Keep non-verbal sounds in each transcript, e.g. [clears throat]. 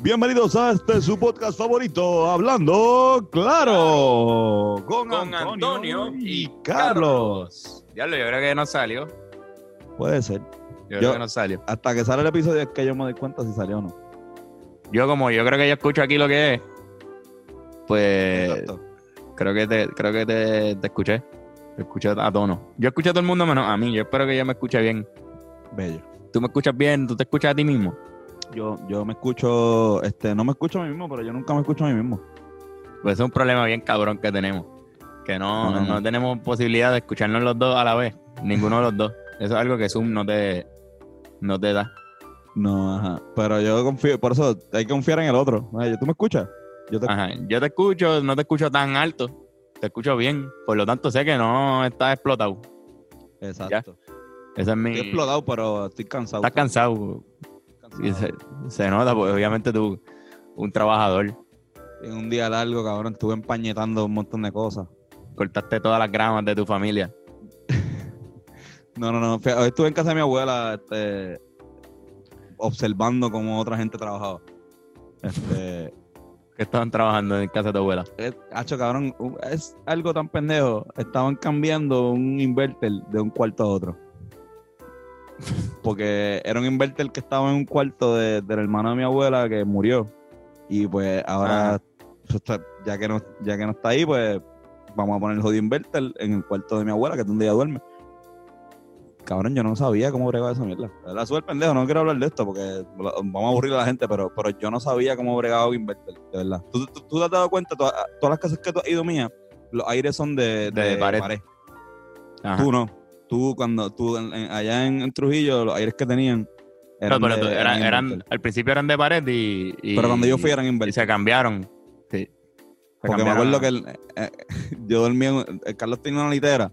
Bienvenidos a este su podcast favorito, Hablando Claro, con, Con Antonio, Antonio y Carlos. Diablo, yo creo que no salió. Puede ser. Yo, Yo- creo que no salió. Hasta que sale el episodio es que yo me doy cuenta si salió o no. Yo como yo creo que yo escucho aquí lo que es, pues Exacto. creo que te, creo que te, te escuché. Te escuché a tono. Yo escuché a todo el mundo menos a mí. Yo espero que yo me escuche bien. Bello. Tú me escuchas bien, tú te escuchas a ti mismo. Yo, yo me escucho, este, no me escucho a mí mismo, pero yo nunca me escucho a mí mismo. Pues es un problema bien cabrón que tenemos. Que no, No. no tenemos posibilidad de escucharnos los dos a la vez. Ninguno de los dos. [laughs] Eso es algo que Zoom no te, no te da. No, ajá. Pero yo confío, por eso hay que confiar en el otro. ¿Tú me escuchas? Yo te Ajá. Yo te escucho, no te escucho tan alto. Te escucho bien. Por lo tanto, sé que no estás explotado. Exacto. Es mi. Estoy explotado, pero estoy cansado. Estás cansado. Cansado. Y se, se nota, porque obviamente tú, un trabajador, En un día largo, cabrón, estuve empañetando un montón de cosas. cortaste todas las gramas de tu familia. [laughs] No, no, no. Hoy estuve en casa de mi abuela, este, observando cómo otra gente trabajaba. Este, [laughs] Que estaban trabajando en casa de tu abuela. es, hacho, cabrón, es algo tan pendejo. Estaban cambiando un inverter de un cuarto a otro. Porque era un inverter que estaba en un cuarto de- del hermano de mi abuela que murió. Y pues ahora, pues, está- ya, que no, ya que no está ahí, pues vamos a poner el jodido inverter en el cuarto de mi abuela, que es donde ella duerme. Cabrón, yo no sabía cómo bregaba esa mierda. La súper pendejo, no quiero hablar de esto porque vamos a aburrir a la gente, pero, pero yo no sabía cómo bregaba un inverter, de verdad. ¿Tú, tú, tú te has dado cuenta? Todas, todas las casas que tú has ido mías, los aires son de, De pared. Tú no. Tú, cuando tú, en- allá en, Trujillo, los aires que tenían No, eran, pero de- tú- eran, eran eran- inverter. al principio eran de pared y. y- Pero cuando yo fui eran Y inverter. se cambiaron. Sí. Se Porque me acuerdo que el- eh, [laughs] yo dormía, el Carlos tenía una litera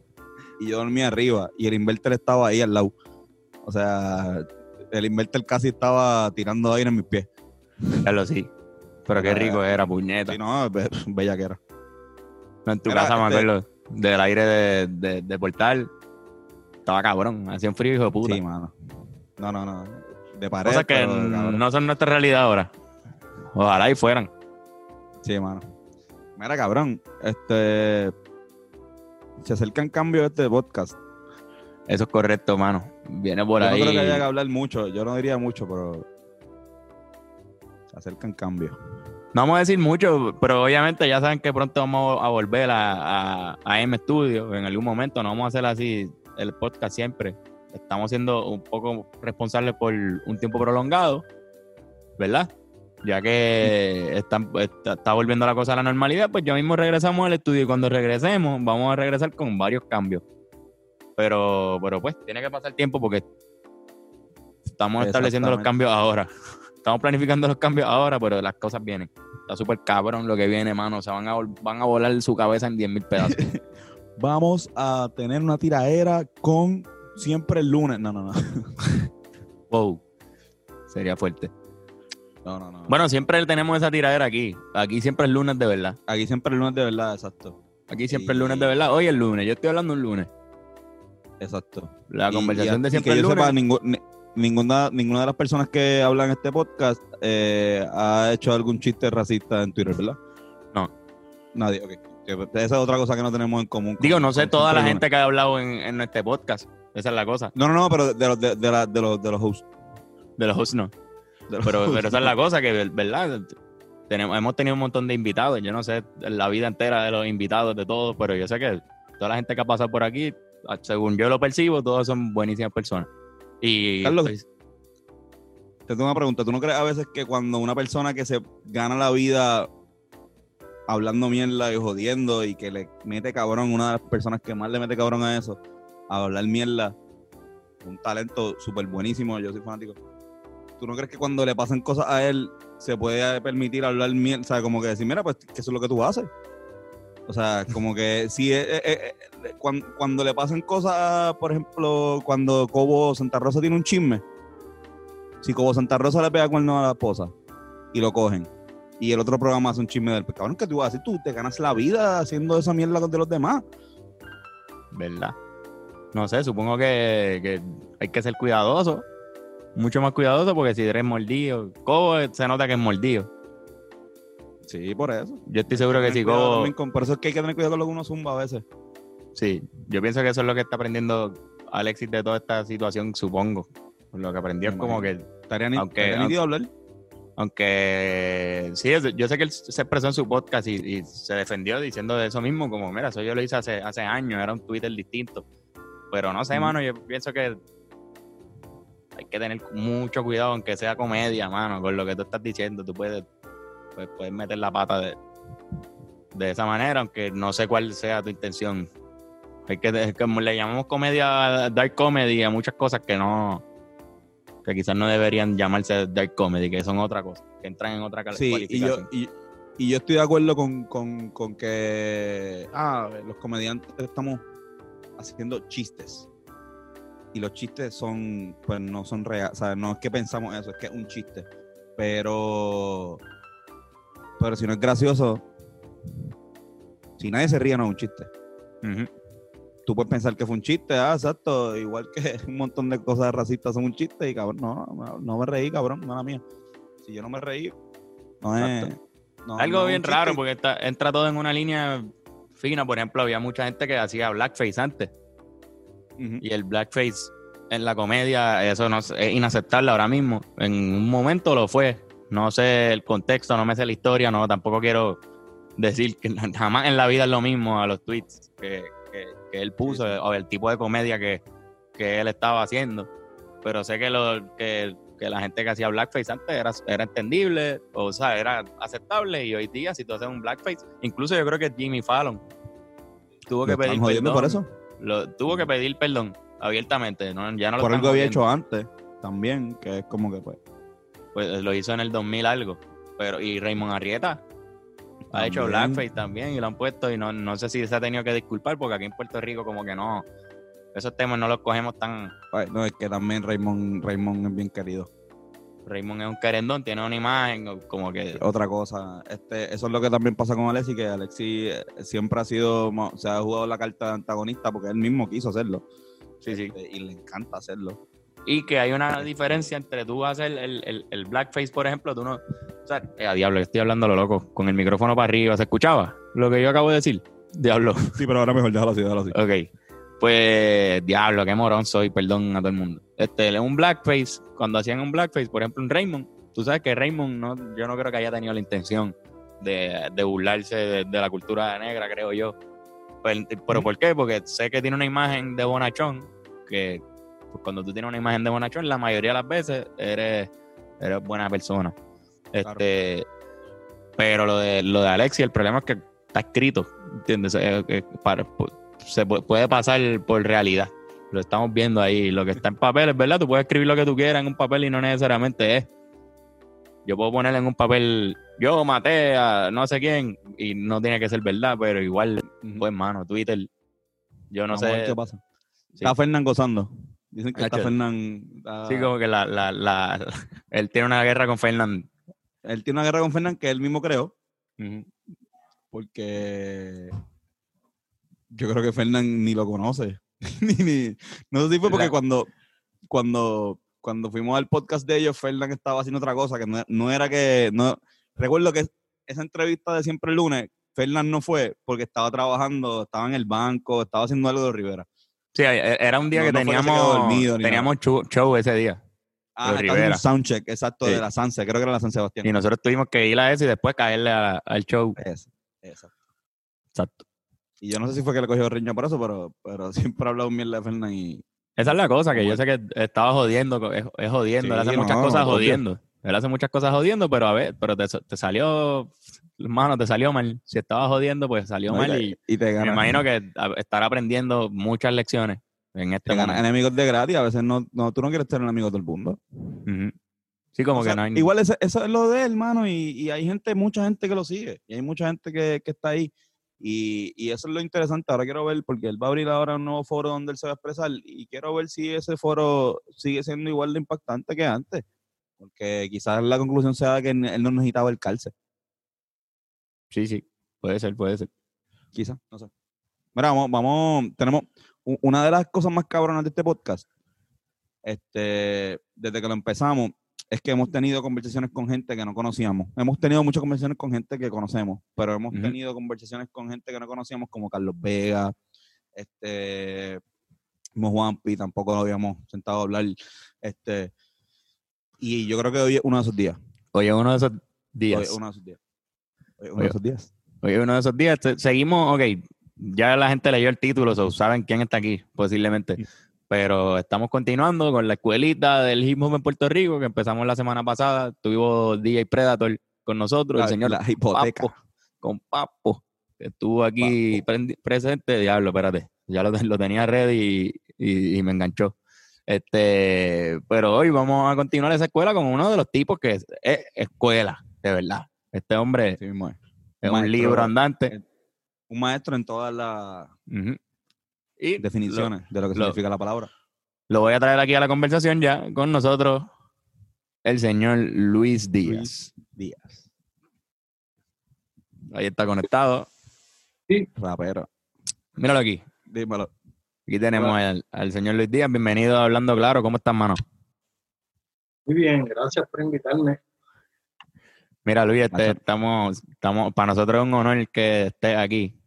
y yo dormía arriba y el inverter estaba ahí al lado. O sea, el inverter casi estaba tirando aire en mis pies. Carlos, sí. Pero qué rico era, puñeta. Sí, no, be- bella que era. No, en tu casa me este- acuerdo del aire de, de, de portal. Estaba cabrón, hacía un frío hijo de puta. Sí, mano. No, no, no. De pared. Cosas que pero, no son nuestra realidad ahora. Ojalá y fueran. Sí, mano. Mira, cabrón. Este. Se acercan cambios de este podcast. Eso es correcto, mano. Viene por yo ahí. no creo que haya que hablar mucho. Yo no diría mucho, pero. Se acercan cambios. No vamos a decir mucho, pero obviamente ya saben que pronto vamos a volver a, a, a M Studio en algún momento. No vamos a hacer así el podcast siempre. Estamos siendo un poco responsables por un tiempo prolongado, ¿verdad? Ya que están- está, está volviendo la cosa a la normalidad, pues ya mismo regresamos al estudio y cuando regresemos vamos a regresar con varios cambios. Pero, pero pues tiene que pasar tiempo porque estamos estableciendo los cambios ahora. Estamos planificando los cambios ahora, pero las cosas vienen. Está súper cabrón lo que viene, mano. O sea, van a, van a volar su cabeza en 10 mil pedazos. [laughs] Vamos a tener una tiraera con siempre el lunes. No, no, no. [laughs] wow. Sería fuerte. No, no, no. Bueno, siempre tenemos esa tiradera aquí. Aquí siempre es lunes de verdad. aquí siempre el lunes de verdad, exacto. Aquí siempre es lunes de verdad. Hoy es lunes. Yo estoy hablando un lunes. Exacto. La conversación y- de y siempre que es yo lunes. sepa, ningú- ni- ninguna, ninguna de las personas que hablan en este podcast eh, ha hecho algún chiste racista en Twitter, ¿verdad? No. Nadie, ok. Esa es otra cosa que no tenemos en común. con- Digo, no sé toda la gente que ha hablado en, en este podcast. Esa es la cosa. No, no, no, pero de los, de, de la- de los, de los hosts. De los hosts no. Los Pero, hosts. pero esa es la cosa, que, ¿verdad? Tenemos, hemos tenido un montón de invitados. Yo no sé la vida entera de los invitados, de todos, pero yo sé que toda la gente que ha pasado por aquí, según yo lo percibo, todos son buenísimas personas. Y Carlos, pues, Te tengo una pregunta. ¿Tú no crees a veces que cuando una persona que se gana la vida hablando mierda y jodiendo y que le mete cabrón, una de las personas que más le mete cabrón a eso, a hablar mierda, un talento súper buenísimo, yo soy fanático. ¿Tú no crees que cuando le pasan cosas a él se puede permitir hablar mierda? O sea, como que decir, mira, pues que eso es lo que tú haces. O sea, como que [laughs] si eh, eh, eh, eh, cuando, cuando le pasan cosas, por ejemplo, cuando Cobo Santa Rosa tiene un chisme, si Cobo Santa Rosa le pega cuerno a la esposa y lo cogen, y el otro programa hace un chisme del cabrón, que tú vas a hacer? Tú te ganas la vida haciendo esa mierda de los demás. ¿verdad? no sé, supongo que, que hay que ser cuidadoso. Mucho más cuidadoso porque si eres mordido, Cobo se nota que es mordido. Sí, por eso. Yo estoy seguro que Tener si Cobo. con- por eso es que hay que tener cuidado con lo que uno zumba a veces. Sí, yo pienso que eso es lo que está aprendiendo Alexis de toda esta situación, supongo. Lo que aprendió es como que. Estaría, ni, Aunque- estaría nítido hablar. Aunque sí, es- yo sé que él se expresó en su podcast y, y se defendió diciendo de eso mismo, como, mira, eso yo lo hice hace, hace años, era un Twitter distinto. Pero no sé, mano, yo pienso que hay que tener mucho cuidado, aunque sea comedia, mano, con lo que tú estás diciendo. Tú puedes, pues, puedes meter la pata de, de esa manera, aunque no sé cuál sea tu intención. Hay que, es como le llamamos comedia, dark comedy a muchas cosas que no, que quizás no deberían llamarse dark comedy, que son otra cosa, que entran en otra Sí, y yo, y, y yo estoy de acuerdo con, con, con que ah, los comediantes estamos haciendo chistes. Y los chistes son, pues no son reales. O sea, no es que pensamos eso, es que es un chiste. Pero, pero si no es gracioso, si nadie se ríe, no es un chiste. Ujú. Tú puedes pensar que fue un chiste, ah, exacto. Igual que [laughs] un montón de cosas racistas son un chiste y cabrón, no, no, me reí, cabrón, mala mía. Si yo no me reí, no es. No- Algo no bien raro, porque está- entra todo en una línea fina. Por ejemplo, había mucha gente que hacía blackface antes. Y el blackface en la comedia, eso no es es inaceptable ahora mismo. En un momento lo fue. No sé el contexto, no me sé la historia, no, tampoco quiero decir que [laughs] jamás en la vida es lo mismo a los tweets que, que- él puso Sí, sí. o el tipo de comedia que, que él estaba haciendo. Pero sé que, lo, que, que la gente que hacía blackface antes era, era entendible, o sea, era aceptable. Y hoy día, si tú haces un blackface, incluso yo creo que Jimmy Fallon tuvo que ¿Lo pedir perdón. por eso? Lo, tuvo que pedir perdón abiertamente, ¿no? ya no lo por están algo había hecho antes también, que es como que pues. Pues lo hizo en el 2000 algo. Pero, y Raymond Arrieta ha hecho blackface también y lo han puesto y no, no sé si se ha tenido que disculpar porque aquí en Puerto Rico como que no, esos temas no los cogemos tan... ay, No, es que también Raymond, Raymond es bien querido. Raymond es un querendón, tiene una imagen como que... Otra cosa, este, eso es lo que también pasa con Alexi, que Alexi eh, siempre ha sido, se ha jugado la carta de antagonista porque él mismo quiso hacerlo. Sí, sí. Este, y le encanta hacerlo. Y que hay una diferencia entre tú hacer el, el, el blackface, por ejemplo, tú no... O sea, eh, a diablo, estoy hablando lo loco, con el micrófono para arriba, ¿se escuchaba lo que yo acabo de decir? Diablo. Sí, pero ahora mejor déjalo así, déjalo así. Ok. Pues, diablo, qué morón soy, perdón a todo el mundo. Este, un blackface, cuando hacían un blackface, por ejemplo, en Raymond, tú sabes que Raymond, no, yo no creo que haya tenido la intención de, de burlarse de, de la cultura negra, creo yo. Pero, pero ¿por qué? Porque sé que tiene una imagen de bonachón, que pues, cuando tú tienes una imagen de bonachón, la mayoría de las veces eres, eres buena persona. Este, Pero lo de, lo de Alexi, el problema es que está escrito, ¿entiendes? Eh, eh, para- se pu- puede pasar por realidad. Lo estamos viendo ahí. Lo que está en papel es verdad. Tú puedes escribir lo que tú quieras en un papel y no necesariamente es. Yo puedo poner en un papel, yo maté a no sé quién y no tiene que ser verdad, pero igual, pues, mano, Twitter, yo no Vamos a ver sé. qué pasa. Sí. Está Fernán gozando. Dicen que está Hacho. Fernán. está- Sí, como que la, la, la, [laughs] él tiene una guerra con Fernand. Él tiene una guerra con Fernán que él mismo creó, porque yo creo que Fernán ni lo conoce. [laughs] ni, ni- no sé si fue porque La- cuando, cuando, cuando fuimos al podcast de ellos, Fernán estaba haciendo otra cosa, que no, no era que. no Recuerdo que esa entrevista de siempre el lunes, Fernán no fue porque estaba trabajando, estaba en el banco, estaba haciendo algo de Rivera. Sí, e- era un día No- que no teníamos, dormido teníamos show, show ese día. Ah, un soundcheck, exacto, Sí. de la Sanse, creo que era la San Sebastián. Y nosotros tuvimos que ir a eso y después caerle a- al show. Ese, exacto. Exacto. Y yo no sé si fue que le cogió riña por eso, pero, pero [laughs] siempre he hablado mierda de Fernán y, Esa es la cosa, que yo sé que estaba jodiendo, es, es jodiendo. él hace muchas cosas jodiendo. Él hace muchas cosas jodiendo, pero a ver, pero te, te salió, hermano, te salió mal. Si estaba jodiendo, pues salió No, mal. te- Y, y te me gana. imagino que estará aprendiendo muchas lecciones en este te gana momento. enemigos de gratis. A veces no, no, tú no quieres ser enemigo de todo el mundo. Sí, como O sea, que no hay. Igual eso es lo de él, hermano. Y, y hay gente, mucha gente que lo sigue. Y hay mucha gente que, que está ahí. Y, y eso es lo interesante. Ahora quiero ver, porque él va a abrir ahora un nuevo foro donde él se va a expresar. Y quiero ver si ese foro sigue siendo igual de impactante que antes. Porque quizás la conclusión sea que él no necesitaba el calce. Sí, sí, puede ser, puede ser. Quizás, no sé. Mira, vamos, vamos, tenemos una de las cosas más cabronas de este podcast, este, desde que lo empezamos, es que hemos tenido conversaciones con gente que no conocíamos. Hemos tenido muchas conversaciones con gente que conocemos, pero hemos tenido conversaciones con gente que no conocíamos, como Carlos Vega, este, como Juanpi, tampoco lo habíamos sentado a hablar. Este, y yo creo que hoy es uno de esos días. Oye, uno de esos Hoy días. es uno de esos días. Uno de esos días. Oye, uno de esos días. Se- Seguimos, ok. Ya la gente leyó el título, so saben quién está aquí, posiblemente. Pero estamos continuando con la escuelita del hip hop en Puerto Rico, que empezamos la semana pasada. Tuvimos DJ Predator con nosotros, La, el señor la hipoteca. Papo, con Papo, que estuvo aquí presente. Diablo, espérate. Ya lo, lo tenía ready y, y- y me enganchó. Este, pero hoy vamos a continuar esa escuela con uno de los tipos que es, es escuela, de verdad. Este hombre es. es un Maestro. libro andante. Un maestro en todas las. Y definiciones de lo que lo- significa la palabra. Lo, voy a traer aquí a la conversación ya con nosotros, el señor Luis Díaz. Luis Díaz. Ahí está conectado. Rapero. Míralo aquí. Dímelo. Aquí tenemos al, al señor Luis Díaz. Bienvenido a Hablando Claro. ¿Cómo estás, mano? Muy bien, gracias por invitarme. Mira, Luis, este, estamos, estamos, para nosotros es un honor que estés aquí,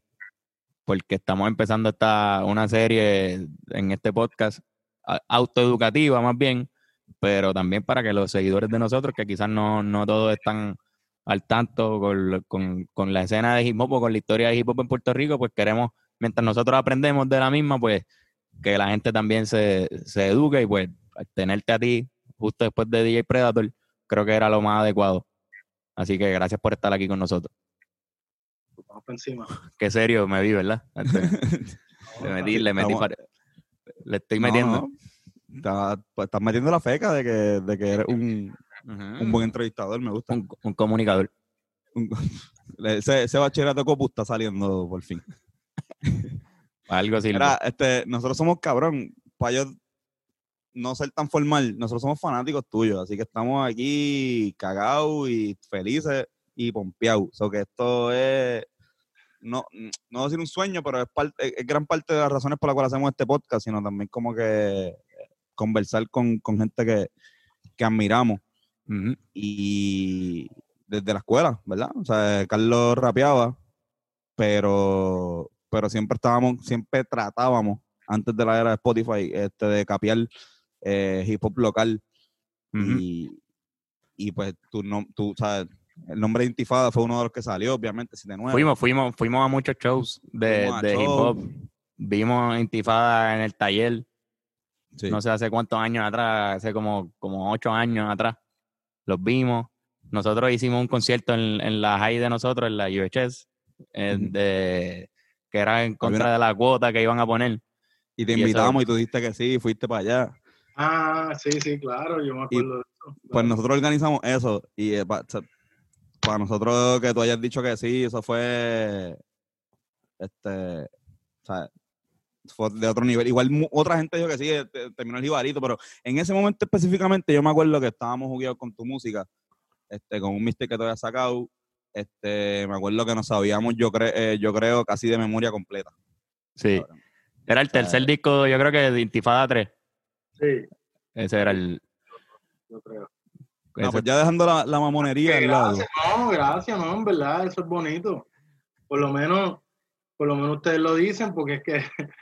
porque estamos empezando esta, una serie en este podcast autoeducativa más bien, pero también para que los seguidores de nosotros, que quizás no, no todos están al tanto con, con- con la escena de hip hop o con la historia de hip hop en Puerto Rico, pues queremos, mientras nosotros aprendemos de la misma, pues que la gente también se, se eduque y pues tenerte a ti justo después de DJ Predator, creo que era lo más adecuado. Así que gracias por estar aquí con nosotros. Vamos por encima. Qué serio me vi, ¿verdad? [laughs] [laughs] Este, le metí, le metí, le estoy metiendo. no. Estás, pues, estás metiendo la feca de que, de que eres un, un buen entrevistador, me gusta. un, un comunicador. Un- [laughs] ese, ese bachillerato Copu está saliendo por fin. Algo así. Mira, este, nosotros somos cabrón. Para yo no ser tan formal, nosotros somos fanáticos tuyos, así que estamos aquí cagados y felices y pompeados. O sea, que esto es, no, no decir un sueño, pero es, parte, es gran parte de las razones por las cuales hacemos este podcast, sino también como que eh, conversar con, con gente que, que admiramos y desde la escuela, ¿verdad? O sea, Carlos rapeaba, pero, pero siempre estábamos, siempre tratábamos, antes de la era de Spotify, este, de capear eh, hip hop local. Y, y pues tú, no, tú, sabes, el nombre de Intifada fue uno de los que salió, obviamente, 79. Fuimos, fuimos, fuimos a muchos shows de, de hip hop. Vimos Intifada en el taller, Sí. no sé hace cuántos años atrás, hace como, como ocho años atrás. Los vimos. Nosotros hicimos un concierto en, en la high de nosotros, en la UHS, eh, de, que era en contra de la cuota que iban a poner. y te y eso- invitamos y tú dijiste que sí, fuiste para allá. Ah, sí, sí, claro, yo me Y- acuerdo de eso. Pues nosotros organizamos eso y eh, pa- para nosotros que tú hayas dicho que sí, eso fue este, o sea, fue de otro nivel. Igual otra gente dijo que sí, eh, te- terminó el jibarito, pero en ese momento específicamente yo me acuerdo que estábamos jugueados con tu música, este, con un mister que te había sacado, este, me acuerdo que nos sabíamos, yo, cre- eh, yo creo, casi de memoria completa. Sí. cabrón. Era el tercer disco, yo creo que de Intifada 3. Sí, Ese era el. yo creo. No, pues ya dejando la, la mamonería al lado. Gracias, no, gracias, no, en verdad, eso es bonito. Por lo menos, por lo menos ustedes lo dicen, porque es que [laughs]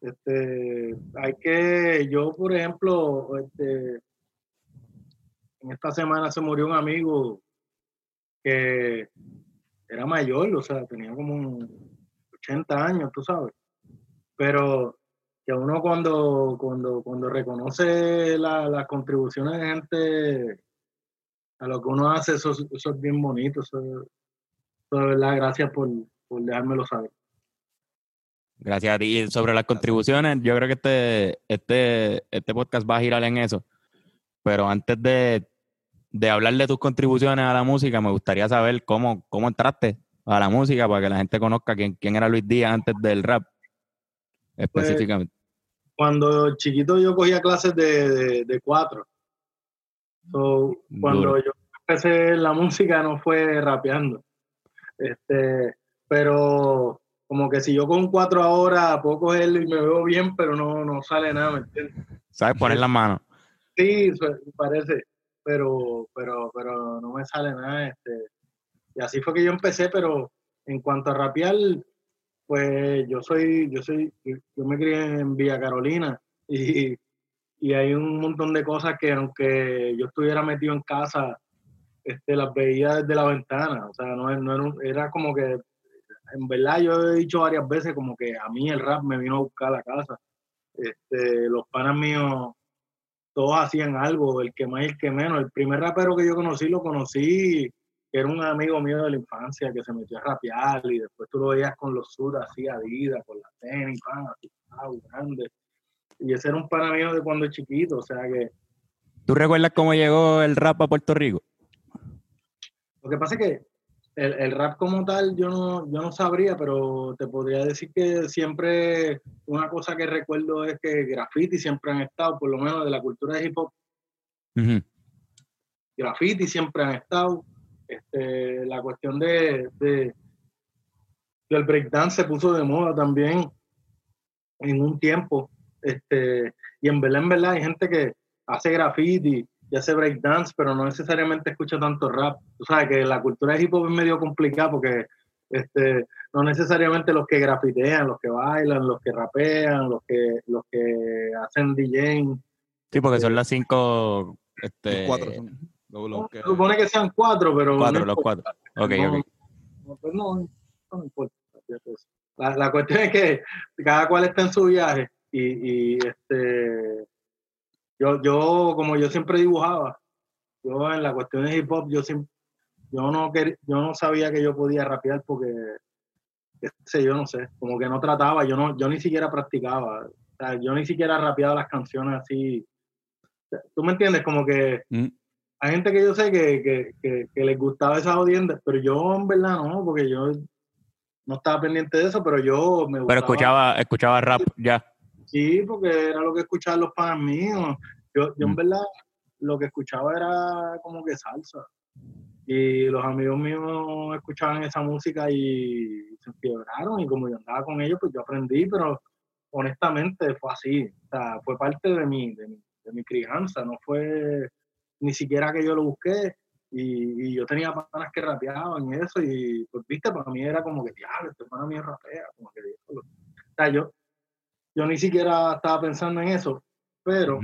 este, hay que, yo por ejemplo, este, en esta semana se murió un amigo que era mayor, o sea, tenía como un 80 años, tú sabes. Pero que uno cuando, cuando, cuando reconoce la- las contribuciones de gente a lo que uno hace, eso, es- eso es bien bonito. Eso, eso de verdad, gracias por, por dejármelo saber. Gracias a ti. Y sobre las contribuciones, yo creo que este, este, este podcast va a girar en eso. Pero antes de, de hablar de tus contribuciones a la música, me gustaría saber cómo, cómo entraste a la música para que la gente conozca quién, quién era Luis Díaz antes del rap. Específicamente. Cuando chiquito yo cogía clases de, de, de cuatro. So, cuando Duro. yo empecé la música no fue rapeando. Este, pero como que si yo con cuatro ahora puedo cogerlo y me veo bien, pero no, no sale nada, ¿me entiendes? ¿Sabes? Poner las manos. Sí, parece, pero, pero, pero no me sale nada. Este. Y así fue que yo empecé, pero en cuanto a rapear, pues yo soy, yo soy, yo me crié en Villa Carolina [laughs] y, y hay un montón de cosas que aunque yo estuviera metido en casa, este, las veía desde la ventana. O sea, no, no era, un- era como que, en verdad yo he dicho varias veces como que a mí el rap me vino a buscar a la casa. Este, los panas míos todos hacían algo, el que más y el que menos. El primer rapero que yo conocí, lo conocí, era un amigo mío de la infancia que se metió a rapear y después tú lo veías con los sur así, Adidas, con las tenis, pan, así, grande. Y ese era un pana mío de cuando chiquito, o sea que ¿Tú recuerdas cómo llegó el rap a Puerto Rico? lo que pasa es que el, el rap como tal yo no, yo no sabría, pero te podría decir que siempre una cosa que recuerdo es que graffiti siempre han estado, por lo menos de la cultura de hip hop, graffiti siempre han estado. Este, la cuestión de, de del breakdance se puso de moda también en un tiempo. Este, y en en verdad, hay gente que hace graffiti y hace breakdance, pero no necesariamente escucha tanto rap. Tú sabes que la cultura de hip hop es medio complicada porque este, no necesariamente los que grafitean, los que bailan, los que rapean, los que, los que hacen DJing. Sí, porque son las cinco. Este, cuatro son los- los que- Se supone que sean cuatro, pero Cuatro, no los importa. cuatro. Ok, no, ok. no, pues no, no importa. La, la cuestión es que cada cual está en su viaje y, y, este yo, yo, como yo siempre dibujaba, yo en la cuestión de hip hop, yo siempre, yo no quer- yo no sabía que yo podía rapear porque qué sé yo no sé, como que no trataba, yo no, yo ni siquiera practicaba, o sea, yo ni siquiera rapeaba las canciones así. ¿Tú me entiendes? Como que Mm. Hay gente que yo sé que, que, que, que les gustaba esa audiencia, pero yo en verdad no, porque yo no estaba pendiente de eso, pero yo me gustaba. Pero escuchaba, escuchaba rap ya. Sí, porque era lo que escuchaban los panas míos. Yo, yo en Mm. verdad lo que escuchaba era como que salsa. Y los amigos míos escuchaban esa música y se enfiebraron y como yo andaba con ellos, pues yo aprendí, pero honestamente fue así. O sea, fue parte de mi, de mi, de mi crianza, no fue ni siquiera que yo lo busqué. Y, y yo tenía panas que rapeaban y eso, y pues viste, para mí era como que, diablo, este pana mío rapea, como que, diablo". o sea, yo, yo ni siquiera estaba pensando en eso, pero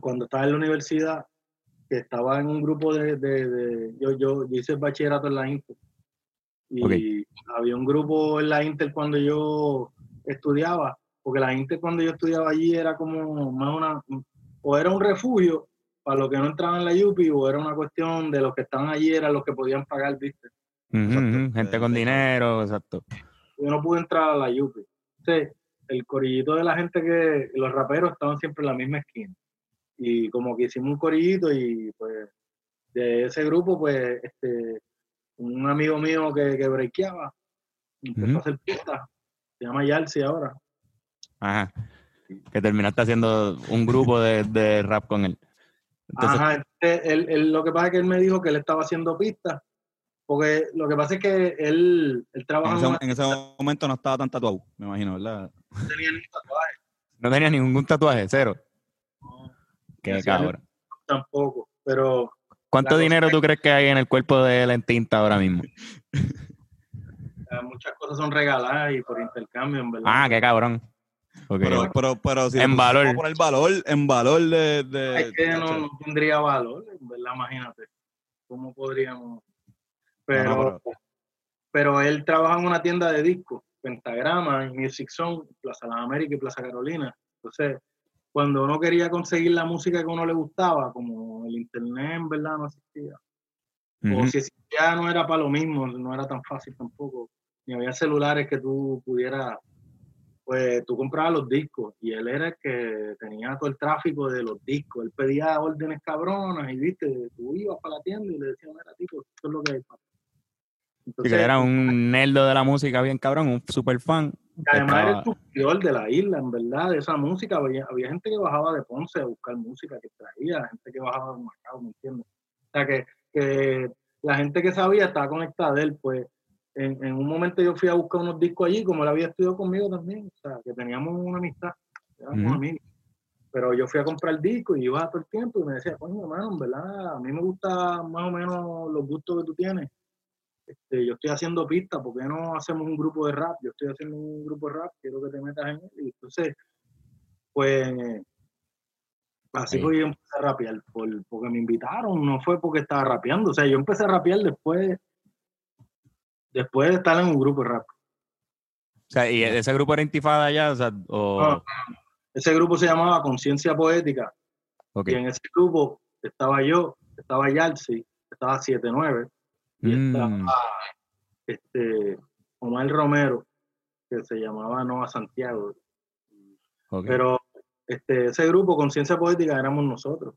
cuando estaba en la universidad, que estaba en un grupo de, de- de- yo, yo, yo hice bachillerato en la Inter, y había un grupo en la Inter cuando yo estudiaba, porque la Inter cuando yo estudiaba allí era como más una, o era un refugio para los que no entraban en la UPI, o era una cuestión de los que estaban allí, eran los que podían pagar, viste. Ujú. Gente con dinero, exacto. yo no pude entrar a la Yupi. Entonces, el corillito de la gente que, los raperos estaban siempre en la misma esquina. Y como que hicimos un corillito y pues de ese grupo, pues, este, un amigo mío que, que breakeaba, empezó a hacer pistas, se llama Yalsi ahora. Ajá. Que terminaste haciendo un grupo de, de rap con él. Entonces, Ajá, entonces, él- él- lo que pasa es que él me dijo que él estaba haciendo pistas, porque lo que pasa es que él, él En trabaja en ese, en ese momento no estaba tan tatuado, me imagino, ¿verdad? no tenía ni tatuaje, no tenía ningún tatuaje, cero. no, Qué cabrón. tampoco, pero ¿Cuánto dinero tú crees que hay en el cuerpo de él en tinta ahora mismo? eh, [laughs] muchas cosas son regaladas y por intercambio, en verdad. Ah, qué cabrón. Pero, pero, pero si En valor. a poner valor, en valor de... de es que no, tendría valor, en verdad, imagínate. ¿Cómo podríamos? Pero, No, no, pero él trabaja en una tienda de discos, Pentagrama, en Music Zone, Plaza Las Américas y Plaza Carolina. Entonces, cuando uno quería conseguir la música que a uno le gustaba, como el internet en verdad no existía, o si existía no era para lo mismo, no era tan fácil tampoco, ni había celulares que tú pudieras, pues tú comprabas los discos y él era el que tenía todo el tráfico de los discos, él pedía órdenes cabronas y viste, tú ibas para la tienda y le decías, mira, tipo, esto es lo que hay. papá". Sí, Entonces, que era un nerdo de la música bien cabrón, un super fan. además era el estaba- consumidor de la isla, en verdad, de esa música. Había, había gente que bajaba de Ponce a buscar música que traía, gente que bajaba de Macao, ¿me entiendes? O sea, que, que la gente que sabía estaba conectada a él, pues en, en un momento yo fui a buscar unos discos allí, como él había estudiado conmigo también, o sea, que teníamos una amistad, éramos Ujú. amigos. Pero yo fui a comprar discos y iba todo el tiempo y me decía, coño, hermano, en verdad, a mí me gusta más o menos los gustos que tú tienes. Este, yo estoy haciendo pistas, ¿por qué no hacemos un grupo de rap? Yo estoy haciendo un grupo de rap, quiero que te metas en él. Y entonces, pues, así fue que yo empecé a rapear, por- porque me invitaron, no fue porque estaba rapeando. O sea, yo empecé a rapear después, después de estar en un grupo de rap. O sea, ¿y ese grupo era Intifada ya? O sea, o... Ah, Ese grupo se llamaba Conciencia Poética. Y en ese grupo estaba yo, estaba Yalsi, estaba 79 y Mm, estaba este, Omar Romero, que se llamaba Nova Santiago. Pero este, ese grupo, Conciencia Poética, éramos nosotros.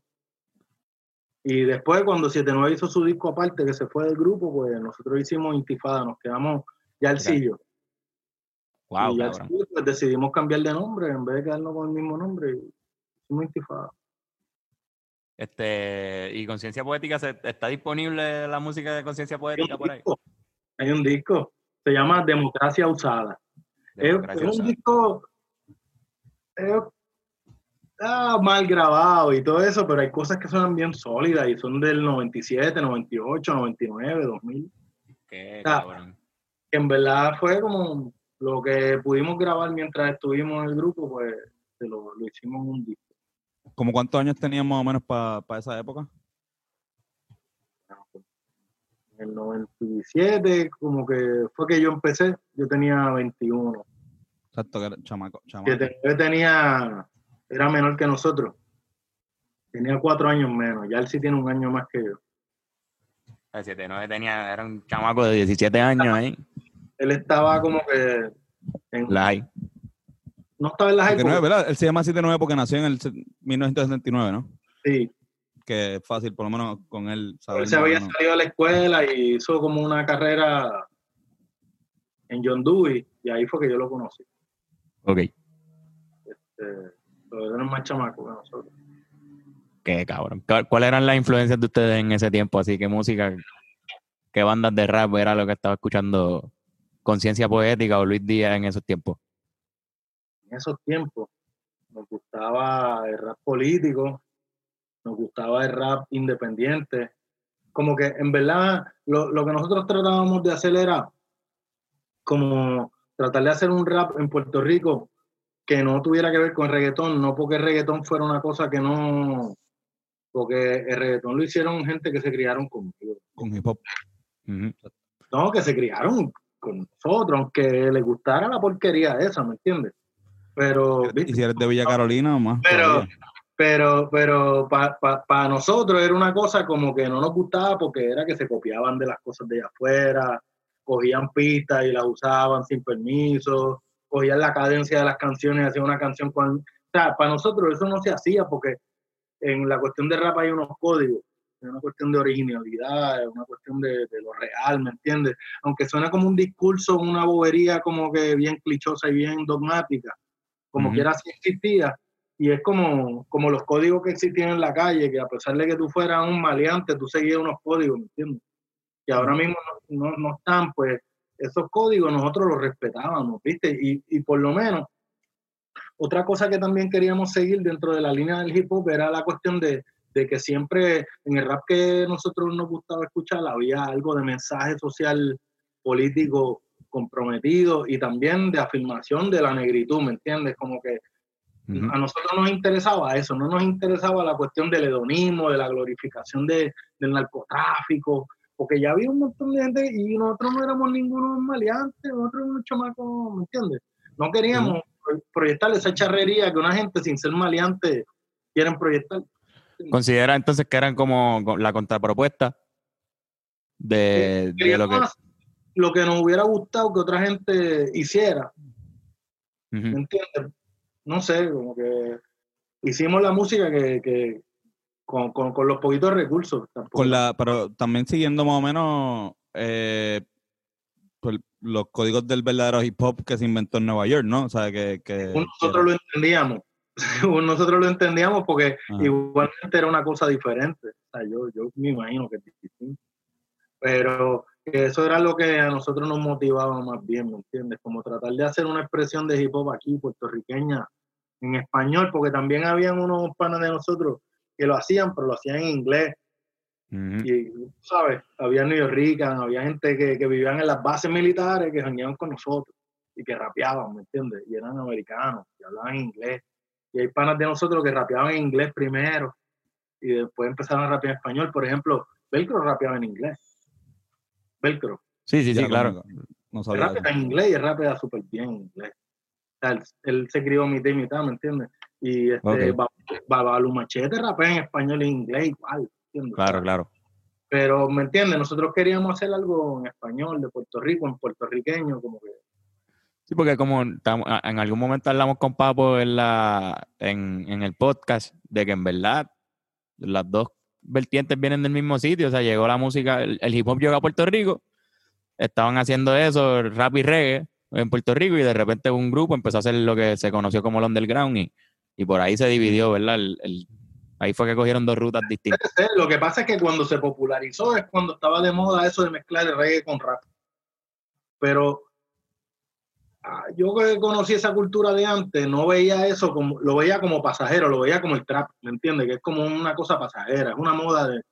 Y después, cuando 79 hizo su disco aparte, que se fue del grupo, pues nosotros hicimos Intifada, nos quedamos Yalsillo. wow, y cabrón. Yalsillo, pues decidimos cambiar de nombre, en vez de quedarnos con el mismo nombre, hicimos Intifada. Este, y Conciencia Poética, ¿se- ¿está disponible la música de Conciencia Poética por ahí? disco, hay un disco, se llama Democracia Usada. Es, un disco es- ah, mal grabado y todo eso, pero hay cosas que suenan bien sólidas y son del 97, 98, 99, 2000. Qué Ah. cabrón. Que en verdad fue como lo que pudimos grabar mientras estuvimos en el grupo, pues se lo, lo hicimos en un disco. ¿Cómo cuántos años tenían más o menos para esa época? En el 97, como que fue que yo empecé, yo tenía 21. Exacto, que era chamaco. chamaco. que te- tenía, era menor que nosotros. Tenía cuatro años menos. Ya él sí tiene un año más que yo. El 79 tenía, era un chamaco de 17 años ahí. Él estaba como que. en- La no estaba en la high 79, school. ¿verdad? Él se llama 79 porque nació en el se- 1979, ¿no? Sí. Que es fácil, por lo menos con él saber. Él se había menos. salido de la escuela y hizo como una carrera en John Dewey. Y ahí fue que yo lo conocí. Ok. Eh, pero era más chamaco que nosotros. Qué cabrón. ¿Cuál- ¿Cuáles eran las influencias de ustedes en ese tiempo? Así que música, qué bandas de rap era lo que estaba escuchando Conciencia Poética o Luis Díaz en esos tiempos. en esos tiempos nos gustaba el rap político, nos gustaba el rap independiente. Como que en verdad lo, lo que nosotros tratábamos de hacer era como tratar de hacer un rap en Puerto Rico que no tuviera que ver con el reggaetón, no porque el reggaetón fuera una cosa que no, porque el reggaetón lo hicieron gente que se criaron conmigo. Con hip hop. No, que se criaron con nosotros, aunque les gustara la porquería esa, ¿me entiendes? Pero, ¿viste? Y si eres de Villa Carolina, más. Pero, todavía. pero, pero para nosotros era una cosa como que no nos gustaba porque era que se copiaban de las cosas de allá afuera, cogían pistas y las usaban sin permiso, cogían la cadencia de las canciones y hacían una canción con... O sea, para nosotros eso no se hacía porque en la cuestión de rap hay unos códigos, es una cuestión de originalidad, es una cuestión de, de lo real, ¿me entiendes? Aunque suena como un discurso, una bobería como que bien clichosa y bien dogmática, como Ujú. quiera sí existía, y es como, como los códigos que existían en la calle, que a pesar de que tú fueras un maleante, tú seguías unos códigos, ¿me entiendes? Que ahora mismo no, no, no están, pues esos códigos nosotros los respetábamos, ¿viste? Y, y por lo menos, otra cosa que también queríamos seguir dentro de la línea del hip hop era la cuestión de, de que siempre en el rap que nosotros nos gustaba escuchar había algo de mensaje social político comprometido y también de afirmación de la negritud, ¿me entiendes? Como que a nosotros nos interesaba eso, no nos interesaba la cuestión del hedonismo, de la glorificación de, del narcotráfico, porque ya había un montón de gente y nosotros no éramos ninguno maleantes, nosotros éramos chamacos, ¿me entiendes? No queríamos pro- proyectar esa charrería que una gente sin ser maleante quieren proyectar. Considera entonces que eran como co- la contrapropuesta de, de lo que... Lo que nos hubiera gustado que otra gente hiciera, Ujú. ¿me entiendes? No sé, como que hicimos la música que, que con, con, con los poquitos recursos. tampoco. Con la, pero también siguiendo más o menos eh, pues, los códigos del verdadero hip hop que se inventó en Nueva York, ¿no? O sea, que... que nosotros lo entendíamos. [laughs] nosotros lo entendíamos porque Ajá. igualmente era una cosa diferente. O sea, yo, yo me imagino que es distinto. Pero eso era lo que a nosotros nos motivaba más bien, ¿me entiendes? Como tratar de hacer una expresión de hip hop aquí, puertorriqueña, en español, porque también habían unos panas de nosotros que lo hacían, pero lo hacían en inglés. Ujú. Y, ¿sabes? Había New Rican, había gente que, que vivían en las bases militares que jangueaban con nosotros y que rapeaban, ¿me entiendes? Y eran americanos, y hablaban inglés. Y hay panas de nosotros que rapeaban en inglés primero y después empezaron a rapear en español. Por ejemplo, Velcro rapeaba en inglés. Velcro. Sí, sí, sí, claro. No, eso. en inglés y él rapea súper bien en inglés. O sea, él, él se crió mitad y mitad, ¿me entiendes? Y este, Ok. Ba- Babalu Machete rapea en español e inglés igual, ¿entiendes? Claro, claro. Pero, ¿me entiendes? Nosotros queríamos hacer algo en español, de Puerto Rico, en puertorriqueño, como que... Sí, porque como en algún momento hablamos con Papo en, la, en, en el podcast de que en verdad las dos vertientes vienen del mismo sitio. O sea, llegó la música, el, el hip hop llegó a Puerto Rico, estaban haciendo eso, rap y reggae en Puerto Rico, y de repente un grupo empezó a hacer lo que se conoció como el underground, y, y por ahí se dividió, ¿verdad? El- el- ahí fue que cogieron dos rutas distintas. Lo que pasa es que cuando se popularizó es cuando estaba de moda eso de mezclar el reggae con rap. Pero ah, yo que conocí esa cultura de antes, no veía eso como, lo veía como pasajero, lo veía como el trap, ¿me entiendes? Que es como una cosa pasajera, es una moda de,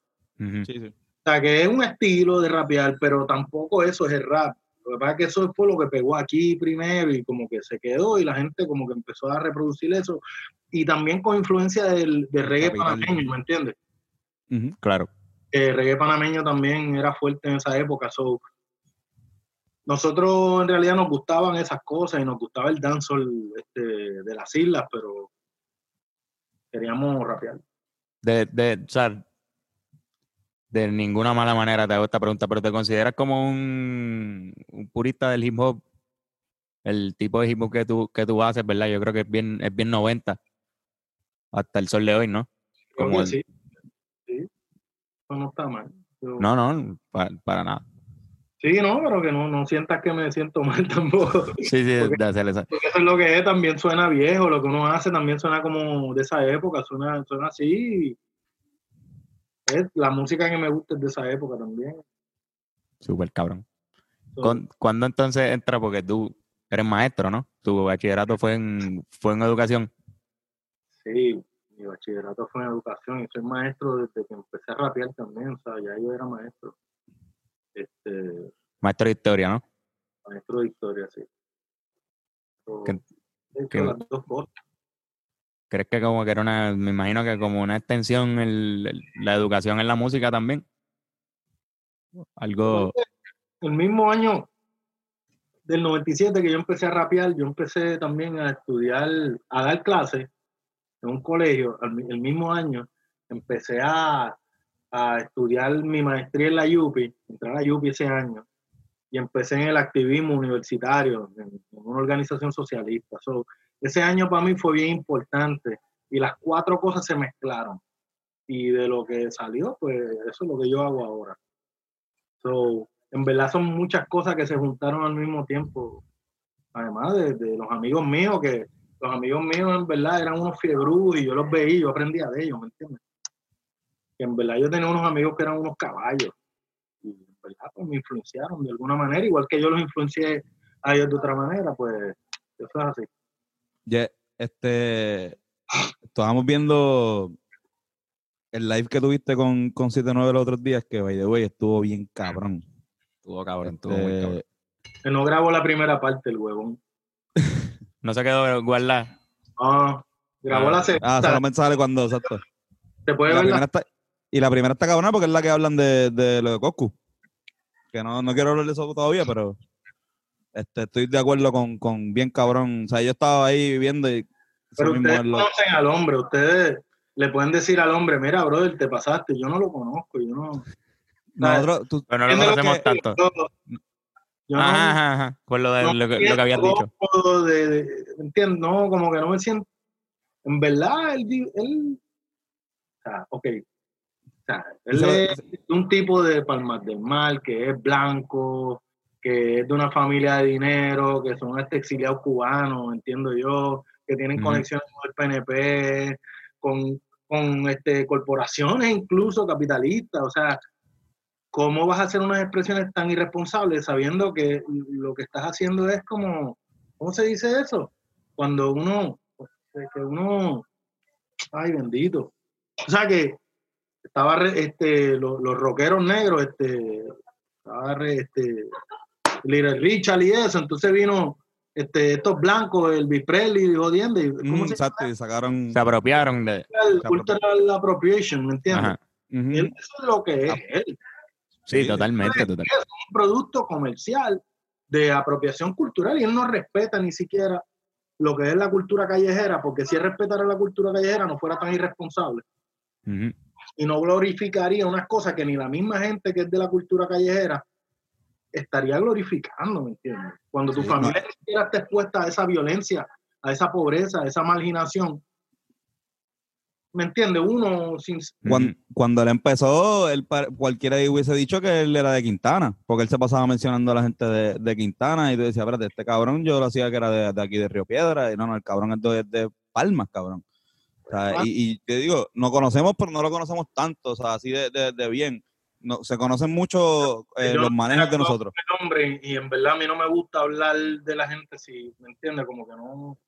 Ujú. Sí, sí. O sea, que es un estilo de rapear, pero tampoco eso es el rap. Lo que pasa es que eso fue lo que pegó aquí primero y como que se quedó y la gente como que empezó a reproducir eso. Y también con influencia del, del reggae panameño, ¿me entiendes? Claro. El reggae panameño también era fuerte en esa época. So, nosotros en realidad nos gustaban esas cosas y nos gustaba el dancehall este, de las islas, pero queríamos rapear. De, de, o sea, de ninguna mala manera te hago esta pregunta, pero ¿te consideras como un, un purista del hip hop? El tipo de hip hop que tú, que tú haces, ¿verdad? Yo creo que es bien, es bien 90 hasta el sol de hoy, ¿no? Creo Como que el- sí. sí. Eso no está mal. Yo- No, no, pa- para, nada. Sí, no, pero que no, no sientas que me siento mal [laughs] tampoco. Sí, sí, Porque- de hacer esa. Porque eso es lo que es, también suena viejo, lo que uno hace también suena como de esa época, suena, suena así. Es, la música que me gusta es de esa época también. Súper cabrón. So, ¿Cuán- ¿Cuándo entonces entra? Porque tú eres maestro, ¿no? Tu bachillerato fue en, fue en educación. Sí, mi bachillerato fue en educación y soy maestro desde que empecé a rapear también, o sea, ya yo era maestro. Este, Maestro de historia, ¿no? maestro de historia, sí. So, ¿Qué- he hecho qué- las dos cosas. ¿Crees que como que era una, me imagino que como una extensión el- la educación en la música también? Algo, el mismo año del 97 que yo empecé a rapear, yo empecé también a estudiar, a dar clases en un colegio, el mismo año, empecé a, a estudiar mi maestría en la UPI, entré a la UPI ese año, y empecé en el activismo universitario, en, una organización socialista. So, ese año para mí fue bien importante, y las cuatro cosas se mezclaron. Y de lo que salió, pues eso es lo que yo hago ahora. So, en verdad son muchas cosas que se juntaron al mismo tiempo. Además de, los amigos míos, que los amigos míos en verdad eran unos fiebrus y yo los veía, yo aprendía de ellos, ¿me entiendes? En verdad yo tenía unos amigos que eran unos caballos. Y en verdad pues me influenciaron de alguna manera, igual que yo los influencié a ellos de otra manera, pues eso es así. Ya, este, estábamos viendo el live que tuviste con, con 79 los otros días, que by the way estuvo bien cabrón. estuvo cabrón, estuvo muy Este, cabrón. Que no grabó la primera parte, el huevón. [laughs] No se quedó guardada. Ah, grabó Ah, la Ah, segunda. solamente sale cuando, exacto. se Y puede la, ver la primera está, y la primera está cabrona porque es la que hablan de, de lo de Coscu. Que no, no quiero hablar de eso todavía, pero este, estoy de acuerdo con, con bien cabrón. O sea, yo estaba ahí viviendo y Pero ustedes lo- conocen al hombre, ustedes le pueden decir al hombre, mira, brother, te pasaste, yo no lo conozco, yo no... Nosotros, tú- Pero no lo ¿Entiendes conocemos que- tanto. Yo, yo no- Ajá, ajá, ajá. Por lo, de, no lo, que, lo que habías dicho. de, de- ¿entiendes? No, como que no me siento... En verdad, él... él o sea, ok. O sea, él es un tipo de Palmas del Mar que es blanco, que es de una familia de dinero, que son este exiliados cubanos, entiendo yo, que tienen Ujú. conexiones con el PNP, con, con este, corporaciones incluso capitalistas, o sea, ¿cómo vas a hacer unas expresiones tan irresponsables sabiendo que lo que estás haciendo es como, ¿cómo se dice eso? Cuando uno, que uno, ay bendito. O sea que estaba este, los, los rockeros negros, este, estaba re- este, Little Richard y eso, entonces vino este, estos blancos, el Presley jodiendo, y ¿cómo Mm, se exacto, y sacaron. Se apropiaron de. cultural appropriation, ¿me entiendes? Él- Eso es lo que es él. Sí, Sí, totalmente, total. Es un producto comercial de apropiación cultural y él no respeta ni siquiera lo que es la cultura callejera, porque si él respetara la cultura callejera no fuera tan irresponsable y no glorificaría unas cosas que ni la misma gente que es de la cultura callejera estaría glorificando, ¿me entiendes? Cuando tu Sí, familia siquiera está expuesta a esa violencia, a esa pobreza, a esa marginación, ¿me entiendes? Uno sin... Cuando, cuando él empezó, él, cualquiera hubiese dicho que él era de Quintana, porque él se pasaba mencionando a la gente de, de Quintana y tú decías, espérate, este cabrón yo lo hacía que era de, de aquí de Río Piedra, y no, no, el cabrón es de, de Palmas, cabrón. O sea, Ah. y, y te digo, no conocemos, pero no lo conocemos tanto, o sea, así de, de- de bien. No, se conocen mucho eh, Yo los manejos de nosotros. el hombre y en verdad a mí no me gusta hablar de la gente si, ¿me entiendes? Como que no...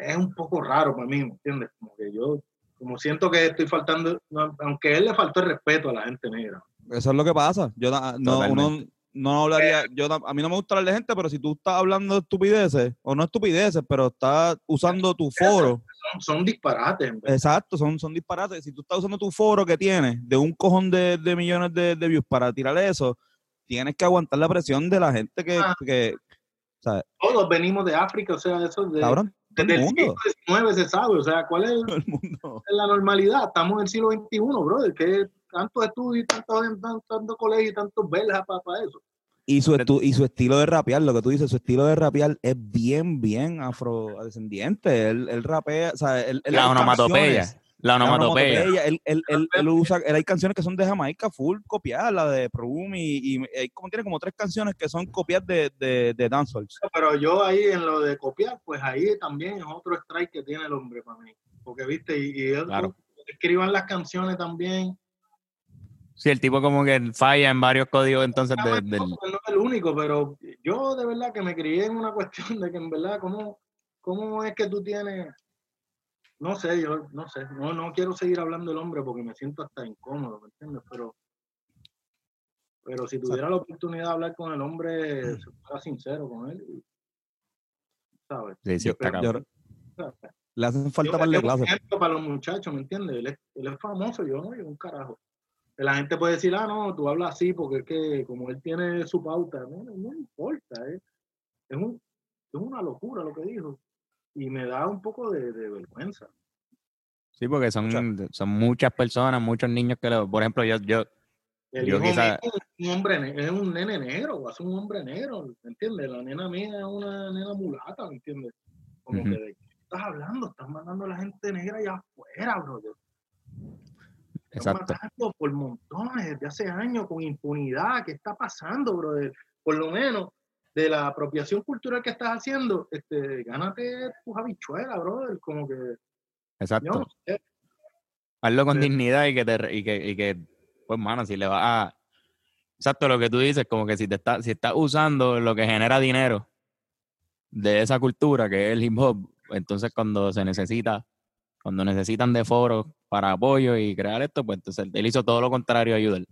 Es un poco raro para mí, ¿me entiendes? Como que yo, como siento que estoy faltando, no, aunque a él le faltó el respeto a la gente negra. Eso es lo que pasa. Yo no, uno. No hablaría, yo na- a mí no me gusta hablar de gente, pero si tú estás hablando de estupideces, o no estupideces, pero estás usando tu foro, Son, son disparates, verdad. exacto, son, son disparates. Si tú estás usando tu foro que tienes de un cojón de, de millones de, de views para tirar eso, tienes que aguantar la presión de la gente que, Ah. que Todos venimos de África, o sea, eso de, cabrón, desde el el mundo, siglo XIX se sabe, o sea, ¿cuál es el mundo. la normalidad? Estamos en el siglo XXI, brother, que tantos estudios, tantos tanto, tanto colegios, tantos velas para eso. Y su, estu- y su estilo de rapear, lo que tú dices, su estilo de rapear es bien, bien afrodescendiente. Él, él rapea, o sea, él, él La onomatopeya. La La onomatopeya. onomatopeya, Él, él, él, él usa, él hay canciones que son de Jamaica full copiadas, la de Prum y, y hay como tiene como tres canciones que son copias de, de, de dancehall. Pero yo ahí en lo de copiar, pues ahí también es otro strike que tiene el hombre para mí. Porque, viste, y, y él Claro. escriban las canciones también. Sí, el tipo como que falla en varios códigos entonces de- del... No, no es el único, pero yo de verdad que me crié en una [laughs] cuestión de que en verdad, ¿cómo, cómo es que tú tienes? No sé, yo no sé, no, no quiero seguir hablando del hombre porque me siento hasta incómodo, ¿me entiendes? Pero, pero si tuviera la oportunidad de hablar con el hombre, se fuera sincero con él. y- ¿Sabes? Sí, sí, Yo- está yo- le hacen falta Yo par de tengo un clases. ejemplo para los muchachos, ¿me entiendes? Él es, él es famoso, yo no, yo un carajo. La gente puede decir, ah, no, tú hablas así porque es que como él tiene su pauta, no, no, no importa, ¿eh? es, un- es una locura lo que dijo. Y me da un poco de, de vergüenza. Sí, porque son, son muchas personas, muchos niños que lo... Por ejemplo, yo, yo El Yo hijo quizá- es un hombre, es un nene negro, ser un hombre negro, ¿me entiendes? La nena mía es una nena mulata, ¿me entiendes? Como que de qué estás hablando, estás mandando a la gente negra allá afuera, brother. Exacto. matando por montones desde hace años con impunidad. ¿Qué está pasando, brother? Por lo menos de la apropiación cultural que estás haciendo, este, gánate tus habichuelas, brother. Como que, yo Exacto. no sé. Hazlo con Sí. dignidad y que, te, y que, y que, pues, mano, si le vas a... Exacto, lo que tú dices, como que si te está, si estás usando lo que genera dinero de esa cultura, que es el hip hop, entonces cuando se necesita, cuando necesitan de foros para apoyo y crear esto, pues entonces él hizo todo lo contrario a ayudar.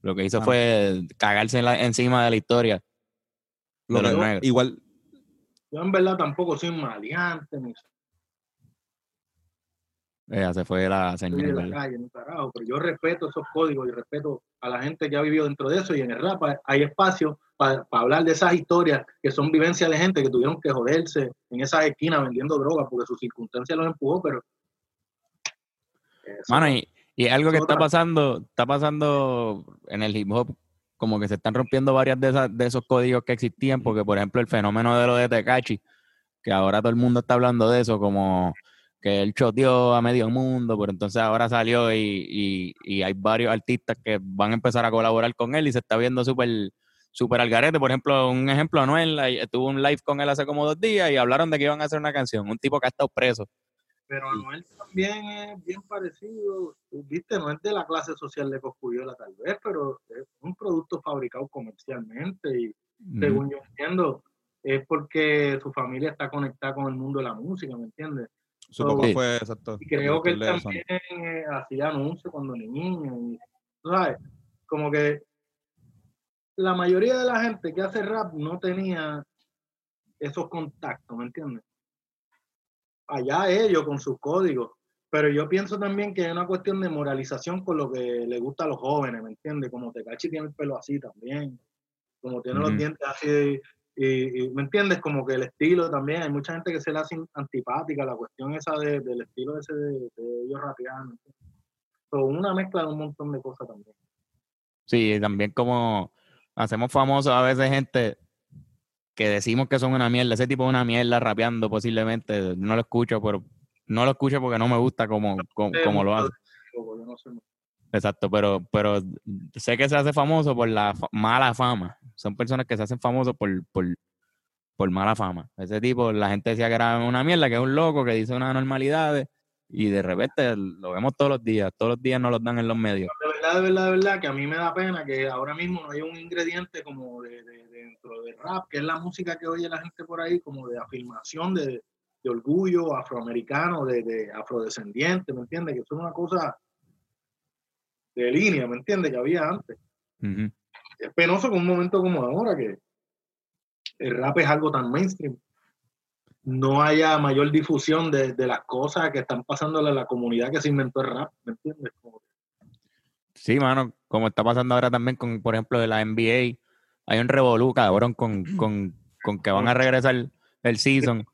Lo que hizo Mano. fue cagarse en la- encima de la historia Lo de los que- negros. igual, Yo en verdad tampoco soy un maleante, ni Se fue la señal. de la ¿verdad? calle, ni carajo, pero yo respeto esos códigos y respeto a la gente que ha vivido dentro de eso y en el rap hay espacio para hablar de esas historias que son vivencias de gente que tuvieron que joderse en esas esquinas vendiendo drogas porque sus circunstancias los empujó, pero... Eso- Mano, y, y algo que es está otra- pasando, está pasando en el hip hop, como que se están rompiendo varias de, esas, de esos códigos que existían, porque por ejemplo el fenómeno de lo de Tecachi, que ahora todo el mundo está hablando de eso, como que él choteó a medio mundo, pero entonces ahora salió y, y, y hay varios artistas que van a empezar a colaborar con él y se está viendo súper súper al garete. Por ejemplo, un ejemplo, Anuel, tuvo un live con él hace como dos días y hablaron de que iban a hacer una canción, un tipo que ha estado preso Pero Anuel también es bien parecido, viste, no es de la clase social de Coscuyola tal vez, pero es un producto fabricado comercialmente y según yo entiendo, es porque su familia está conectada con el mundo de la música, ¿me entiendes? Su papá fue exacto. Y creo que él también eh, hacía anuncios cuando niño. Y, ¿sabes? Como que la mayoría de la gente que hace rap no tenía esos contactos, ¿me entiendes? allá ellos con sus códigos. Pero yo pienso también que es una cuestión de moralización con lo que le gusta a los jóvenes, ¿me entiendes? Como Tecachi tiene el pelo así también, como tiene los dientes así, y, ¿me entiendes? Como que el estilo también, hay mucha gente que se le hace antipática la cuestión esa del estilo ese de, ellos rapeando. Son una mezcla de un montón de cosas también. Sí, también como hacemos famosos a veces gente que decimos que son una mierda, ese tipo de una mierda rapeando posiblemente, no lo escucho, pero no lo escucho porque no me gusta como, como, lo hace. Exacto, pero, pero sé que se hace famoso por la mala fama. Son personas que se hacen famosos por, por, por mala fama. Ese tipo, la gente decía que era una mierda, que es un loco, que dice unas anormalidades, y de repente lo vemos todos los días, todos los días nos lo dan en los medios. De verdad, de verdad, de verdad, que a mí me da pena que ahora mismo no haya un ingrediente como de dentro del rap, que es la música que oye la gente por ahí, como de afirmación, de, orgullo afroamericano, de, afrodescendiente, ¿me entiendes? Que es una cosa de línea, ¿me entiendes? Que había antes. Es penoso con un momento como ahora, que el rap es algo tan mainstream. No haya mayor difusión de, las cosas que están pasándole a la comunidad que se inventó el rap, ¿me entiendes? Sí, mano, como está pasando ahora también con, por ejemplo, de la NBA, hay un revolú, cabrón, con, con, con que van a regresar el season.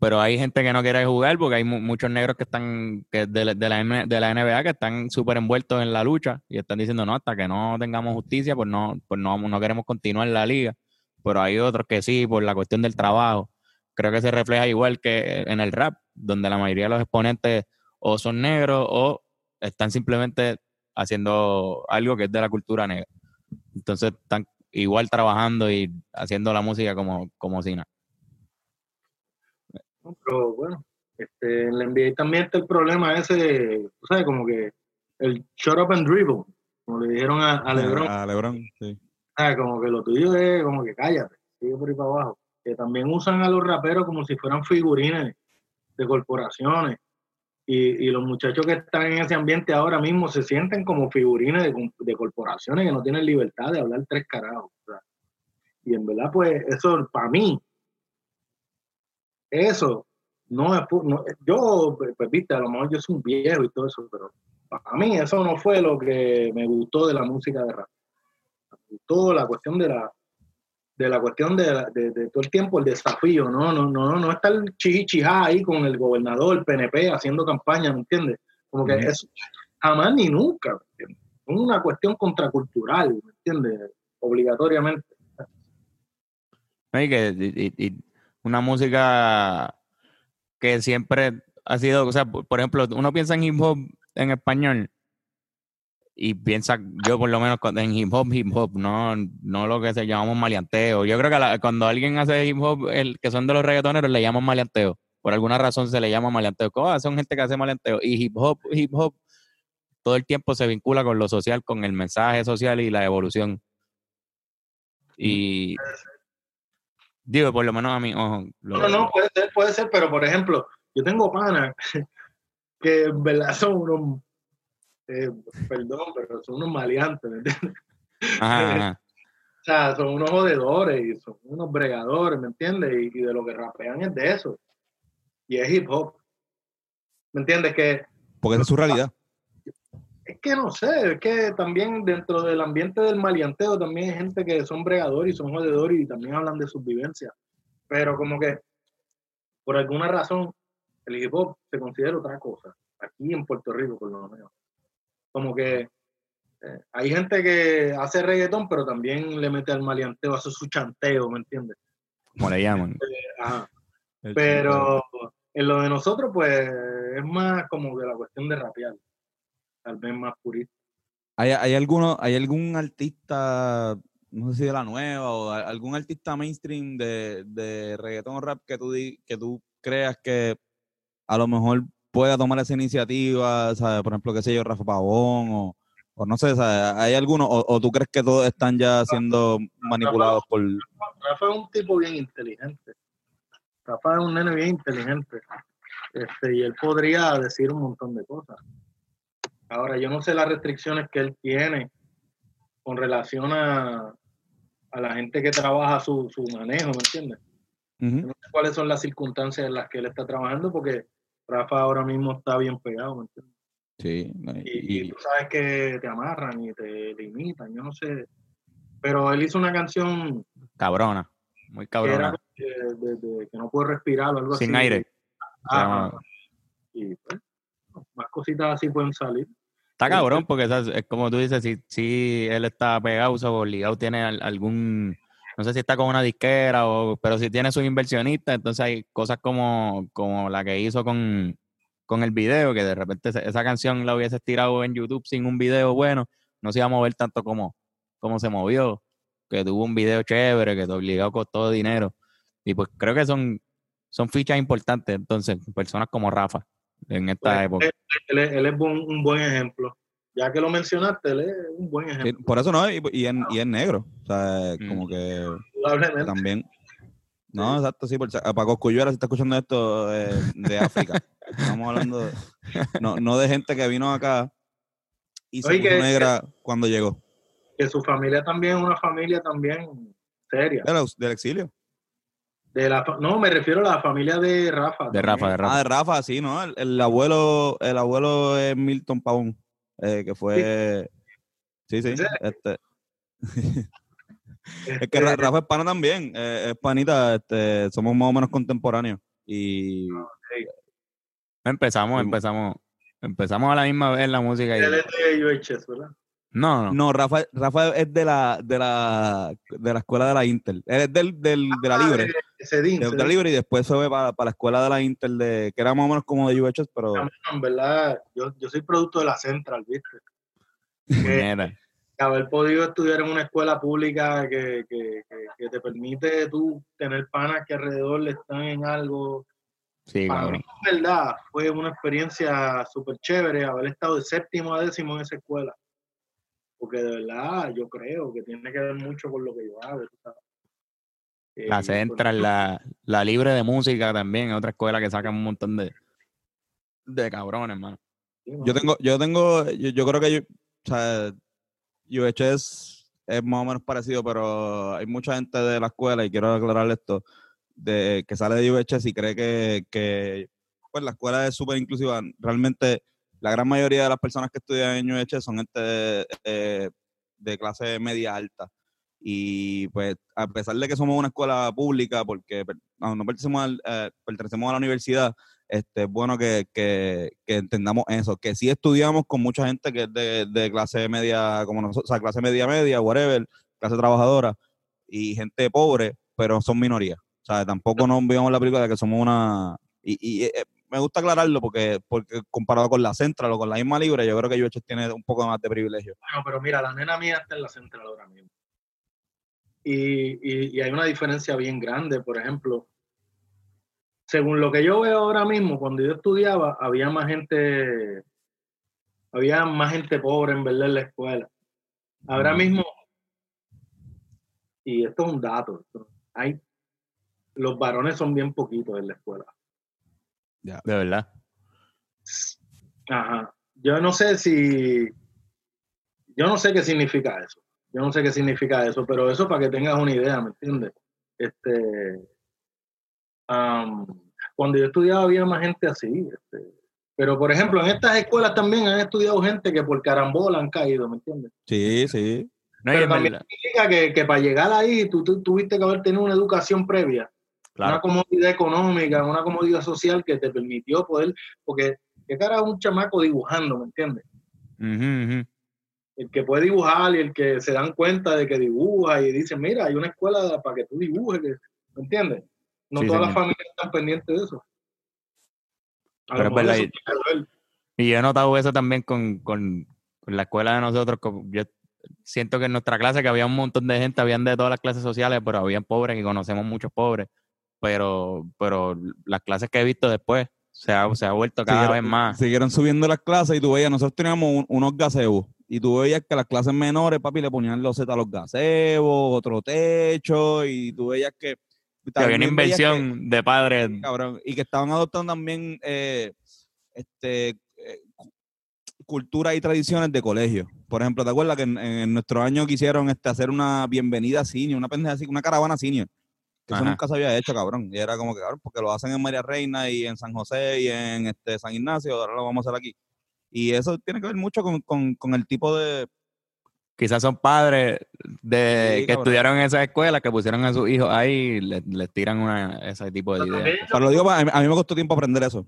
Pero hay gente que no quiere jugar porque hay muchos negros que están que de, de, la, de la NBA que están súper envueltos en la lucha y están diciendo, no, hasta que no tengamos justicia, pues no, pues no, no queremos continuar en la liga. Pero hay otros que sí, por la cuestión del trabajo. Creo que se refleja igual que en el rap, donde la mayoría de los exponentes o son negros o están simplemente haciendo algo que es de la cultura negra. Entonces están igual trabajando y haciendo la música como, como si nada. Pero bueno, este, en la NBA también está el problema ese, tú sabes, como que el shut up and dribble, como le dijeron a, Lebron. A Lebron, sí. como que lo tuyo es como que cállate, sigue por ahí para abajo. Que también usan a los raperos como si fueran figurines de corporaciones y, los muchachos que están en ese ambiente ahora mismo se sienten como figurines de, corporaciones que no tienen libertad de hablar tres carajos. Y en verdad, pues, eso para mí, eso no es. yo, pues, viste, a lo mejor yo soy un viejo y todo eso, pero para mí eso no fue lo que me gustó de la música de rap. Me gustó la cuestión de la, de la cuestión de, todo el tiempo el desafío, no, no, no, no está el chihichijá ahí con el gobernador, el PNP, haciendo campaña, ¿me entiendes? Como que eso jamás ni nunca, ¿me entiendes? Es una cuestión contracultural, ¿me entiendes? Obligatoriamente. Y, una música que siempre ha sido, o sea, por ejemplo, uno piensa en hip hop en español y piensa, yo por lo menos en hip hop, hip hop, no, no lo que se llamamos maleanteo. Yo creo que cuando alguien hace hip hop, el que son de los reggaetoneros, le llaman maleanteo. Por alguna razón se le llama maleanteo. ¿Cómo? Son gente que hace maleanteo. Y hip hop, hip hop, todo el tiempo se vincula con lo social, con el mensaje social y la evolución. Y digo, por lo menos a mí, ojo. no, no, puede ser, puede ser, pero por ejemplo, yo tengo panas [laughs] que en verdad son unos eh, perdón, pero son unos maleantes, ¿me entiendes? [laughs] o sea, son unos jodedores y son unos bregadores, ¿me entiendes? Y, de lo que rapean es de eso. Y es hip hop. ¿Me entiendes? Que, Porque esa es su realidad. Es que no sé, es que también dentro del ambiente del maleanteo también hay gente que son bregadores y son jodedores y también hablan de sus vivencias. Pero como que por alguna razón el hip hop se considera otra cosa. Aquí en Puerto Rico, por lo menos como que eh, hay gente que hace reggaetón, pero también le mete al maleanteo, hace su chanteo, ¿me entiendes? Como le llaman. Eh, pero en lo de nosotros, pues, es más como de la cuestión de rapear, tal vez más purista. ¿Hay, hay, alguno, ¿Hay algún artista, no sé si de la nueva, o algún artista mainstream de, de reggaetón o rap que tú, que tú creas que a lo mejor pueda tomar esa iniciativa, ¿sabes? Por ejemplo, qué sé yo, Rafa Pavón o, o no sé, ¿sabes? ¿hay alguno? O, o tú crees que todos están ya siendo manipulados por... Rafa es un tipo bien inteligente. Rafa es un nene bien inteligente. Este, y él podría decir un montón de cosas. Ahora, yo no sé las restricciones que él tiene con relación a, a la gente que trabaja su, su manejo, ¿me entiendes? Yo no sé cuáles son las circunstancias en las que él está trabajando, porque Rafa ahora mismo está bien pegado, ¿me entiendes? Sí, Y, y y, tú sabes que te amarran y te limitan, yo no sé. Pero él hizo una canción Cabrona. Muy que era cabrona. de, de- de que no puedo respirar o algo así. Sin aire. Llama- Y pues, más cositas así pueden salir. Está cabrón porque ¿sabes? es como tú dices, si, si él está pegado o obligado, tiene al- algún, no sé si está con una disquera, o, pero si tiene sus inversionistas, entonces hay cosas como, como la que hizo con, con el video, que de repente esa- canción la hubiese tirado en YouTube sin un video bueno, no se iba a mover tanto como, como se movió, que tuvo un video chévere, que te obligado costó dinero. Y pues creo que son, son fichas importantes, entonces, personas como Rafa en esta Pues, época. él, él es, él es buen- un buen ejemplo. Ya que lo mencionaste, él es un buen sí, ejemplo. por eso no, y, y, es, y es negro, o sea, Mm. como que también... No, exacto, sí, por, Paco Cuyuela se está escuchando esto eh, de África. [laughs] Estamos hablando de- no, no de gente que vino acá y se Oye, puso que- negra cuando llegó. Que su familia también es una familia también seria. Del exilio. De la, no, me refiero a la familia de Rafa. De también. Rafa, de Rafa. Ah, de Rafa, sí, ¿no? El, el abuelo, el abuelo es Milton Pavón, eh, que fue... Sí, sí. ¿En? Este, Este, [laughs] es que Ra- Rafa es pana también, eh, es panita, este, somos más o menos contemporáneos. Y Empezamos, empezamos, empezamos a la misma vez la música. y- él es de UHS, ¿verdad? No, no, no, Rafa, Rafa es de la, de la, de la escuela de la Inter. Él es del, del, de la Libre. Ah, de Cedín, de, de la. Libre y después se fue para, para la escuela de la Inter, de, que era más o menos como de UHS, pero En verdad, yo, yo soy producto de la Central, ¿viste? [laughs] Que haber podido estudiar en una escuela pública que, que, que, que te permite tú tener panas que alrededor están en algo. Sí, Para cabrón. mí, en verdad, fue una experiencia súper chévere haber estado de séptimo a décimo en esa escuela. Porque de verdad, yo creo que tiene que ver mucho con lo que yo hago. Eh, La Central, la, la Libre de Música también, otra escuela que saca un montón de, de cabrones, hermano. sí, ¿no? yo tengo, yo tengo, yo, yo creo que yo, o sea, es más o menos parecido, pero hay mucha gente de la escuela, y quiero aclarar esto, de que sale de UHS y cree que, que pues la escuela es súper inclusiva. Realmente la gran mayoría de las personas que estudian en UHS son gente de, eh, de clase media alta. Y pues a pesar de que somos una escuela pública, porque per- no, no pertenecemos, al- eh, pertenecemos a la universidad, este, es bueno que, que, que entendamos eso, que sí estudiamos con mucha gente que es de, de clase media, como nosotros, o sea, clase media media, whatever, clase trabajadora, y gente pobre, pero son minorías. O sea, tampoco nos vivamos la película de que somos una... Y, y, eh, me gusta aclararlo porque, porque comparado con la Central o con la misma Libre, yo creo que UHS tiene un poco más de privilegio. Bueno, pero mira, la nena mía está en la Central ahora mismo. Y, y, y hay una diferencia bien grande, por ejemplo. Según lo que yo veo ahora mismo, cuando yo estudiaba, había más gente, había más gente pobre en verdad en la escuela. Ahora Mm. mismo, y esto es un dato, hay, los varones son bien poquitos en la escuela. De verdad. Ajá. Yo no sé si. Yo no sé qué significa eso. Yo no sé qué significa eso, pero eso para que tengas una idea, ¿me entiendes? Este. am, cuando yo estudiaba había más gente así. este, pero, por ejemplo, en estas escuelas también han estudiado gente que por carambola han caído, ¿me entiendes? Sí, sí. No, Pero también significa que, que para llegar ahí tú, tú tuviste que haber tenido una educación previa una comodidad económica, una comodidad social que te permitió poder, porque qué cara es un chamaco dibujando, ¿me entiendes? El que puede dibujar y el que se dan cuenta de que dibuja y dicen, mira, hay una escuela para que tú dibujes, que- ¿me entiendes? No Sí, todas las familias están pendientes de eso. A Pero lo es mejor verdad, eso que ver. Y yo he notado eso también con, con, con la escuela de nosotros. Yo siento que en nuestra clase, que había un montón de gente, habían de todas las clases sociales, pero habían pobres y conocemos muchos pobres. Pero, pero las clases que he visto después Se ha, se ha vuelto cada Siguieron- vez más. Siguieron subiendo las clases y tú veías, nosotros teníamos un- unos gazebos y tú veías que las clases menores, papi, le ponían los Z a los gazebos, otro techo y tú veías que... Que había una veías que- inversión de padres. cabrón, y que estaban adoptando también eh, este, eh, y tradiciones de colegio. Por ejemplo, ¿te acuerdas que en, en nuestro año quisieron este, hacer una bienvenida senior, una pendeja una caravana senior? Que eso nunca se había hecho, cabrón. Y era como que, cabrón, porque lo hacen en María Reina y en San José y en este San Ignacio, ahora lo vamos a hacer aquí. Y eso tiene que ver mucho con, con- con el tipo de... Quizás son padres de Sí, que cabrón. estudiaron en esa escuela, que pusieron a sus hijos ahí y les, les tiran una, ese tipo de ideas. Pero lo digo, a mí, a mí me costó tiempo aprender eso.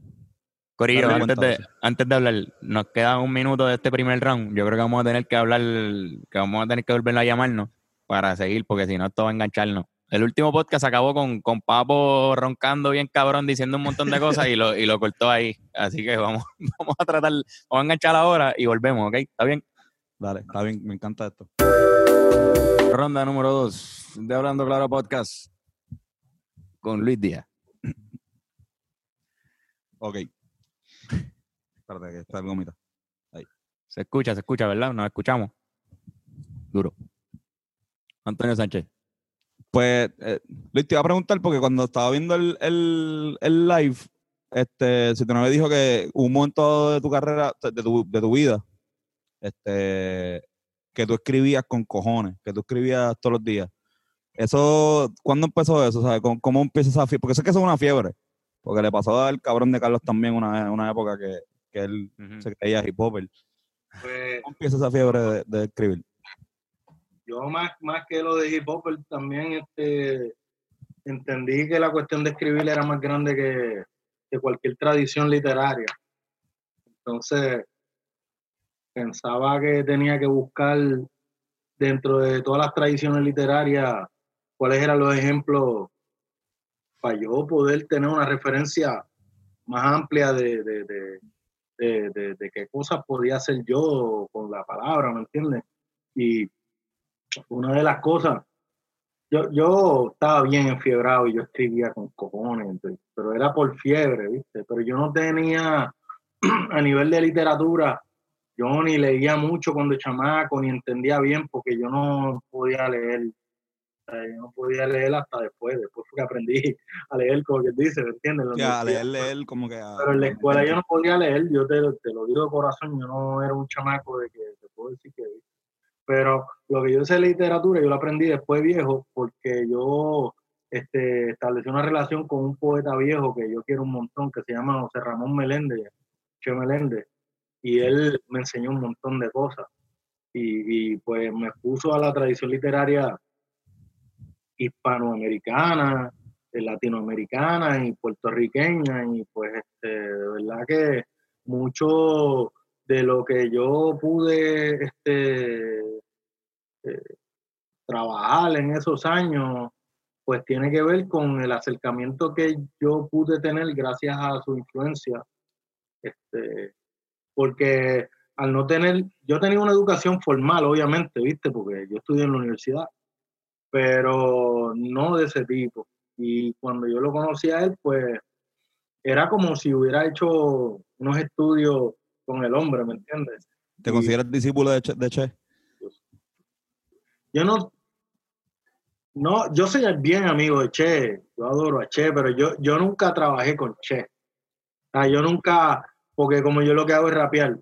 Corillo, antes cuenta de antes de hablar, nos queda un minuto de este primer round. Yo creo que vamos a tener que hablar, que vamos a tener que volver a llamarnos para seguir, porque si no, esto va a engancharnos. El último podcast acabó con, con Papo roncando bien cabrón, diciendo un montón de cosas y lo, y lo cortó ahí. Así que vamos, [laughs] vamos a tratar, vamos a enganchar ahora y volvemos, ¿ok? ¿Está bien? Dale, está bien, me encanta esto. Ronda número dos de Hablando Claro Podcast con Luis Díaz. [clears throat] Ok. Espérate, que está el gomita. Se escucha, se escucha, ¿verdad? Nos escuchamos. Duro. Antonio Sánchez. Pues, eh, Luis, te iba a preguntar porque cuando estaba viendo el, el, el live, este, si novia dijo que un momento de tu carrera, de tu, de tu vida, este, que tú escribías con cojones, que tú escribías todos los días. Eso, ¿cuándo empezó eso? ¿Sabes? ¿Cómo, cómo empieza esa fiebre? Porque sé que eso es una fiebre. Porque le pasó al cabrón de Carlos también una, una época que, que él se creía hip hopper. pues, ¿Cómo empieza esa fiebre de, de escribir? Yo más, más que lo de hip hop también este, entendí que la cuestión de escribir era más grande que, que cualquier tradición literaria. Entonces, pensaba que tenía que buscar dentro de todas las tradiciones literarias cuáles eran los ejemplos para yo poder tener una referencia más amplia de, de, de, de, qué cosas podía hacer yo con la palabra, ¿me entiendes? Y una de las cosas, yo, yo estaba bien enfiebrado y yo escribía con cojones, pero era por fiebre, ¿viste? Pero yo no tenía, [clears throat] a nivel de literatura, yo ni leía mucho cuando chamaco, ni entendía bien, porque yo no podía leer. Yo no podía leer hasta después, después fue que aprendí a leer, como que dice, ¿me entiendes? Que a leer, leer, como que a- Pero en la escuela yo no podía leer, yo te, te lo digo de corazón, yo no era un chamaco de que te puedo decir que... Pero lo que yo sé de literatura, yo lo aprendí después viejo, porque yo este, establecí una relación con un poeta viejo que yo quiero un montón, que se llama José Ramón Meléndez, Che Meléndez, y él me enseñó un montón de cosas. Y, y pues me puso a la tradición literaria hispanoamericana, eh, latinoamericana y puertorriqueña y pues este, de verdad que mucho de lo que yo pude este, eh, trabajar en esos años pues tiene que ver con el acercamiento que yo pude tener gracias a su influencia este, porque al no tener, yo tenía una educación formal obviamente, viste, porque yo estudié en la universidad pero no de ese tipo. Y cuando yo lo conocí a él, pues era como si hubiera hecho unos estudios con el hombre, ¿me entiendes? ¿Te consideras discípulo de Che? de Che? Yo no, no, yo soy bien amigo de Che, yo adoro a Che, pero yo, yo nunca trabajé con Che. Sea, yo nunca, porque como yo lo que hago es rapear,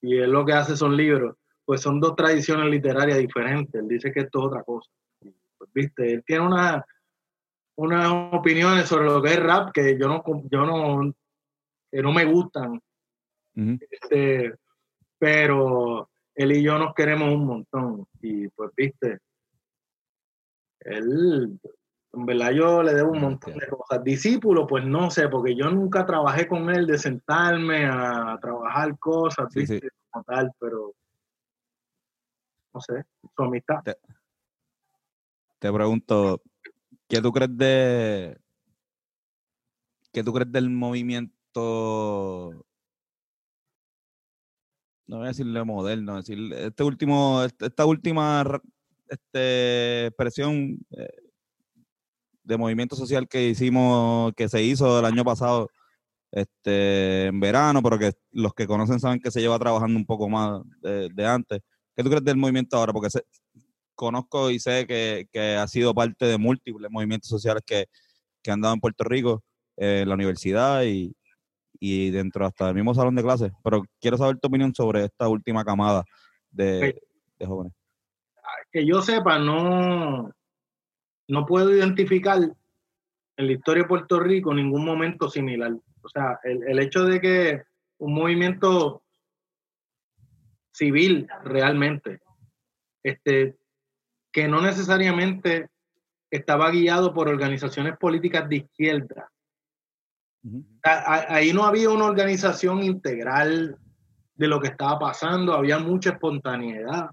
y él lo que hace son libros, pues son dos tradiciones literarias diferentes. Él dice que esto es otra cosa. Pues, viste, él tiene una, unas opiniones sobre lo que es rap que yo no, yo no, que no me gustan. Este, pero él y yo nos queremos un montón. Y pues, viste, él, en verdad yo le debo un montón de cosas. Discípulo, pues no sé, porque yo nunca trabajé con él de sentarme a trabajar cosas, Sí, viste, sí. como tal, pero no sé, su amistad. Te pregunto, ¿qué tú crees de qué tú crees del movimiento no voy a decirle moderno, decir este último este- esta última ra- este expresión eh, de movimiento social que hicimos que se hizo el año pasado este, en verano, pero que los que conocen saben que se lleva trabajando un poco más de, antes. ¿Qué tú crees del movimiento ahora? Porque se- conozco y sé que, ha sido parte de múltiples movimientos sociales que, han dado en Puerto Rico, eh, en la universidad y, y dentro hasta del mismo salón de clases. Pero quiero saber tu opinión sobre esta última camada de, de jóvenes. que yo sepa, no, no puedo identificar en la historia de Puerto Rico ningún momento similar. O sea, el, el hecho de que un movimiento civil realmente, este, que no necesariamente estaba guiado por organizaciones políticas de izquierda. A- a- Ahí no había una organización integral de lo que estaba pasando, había mucha espontaneidad,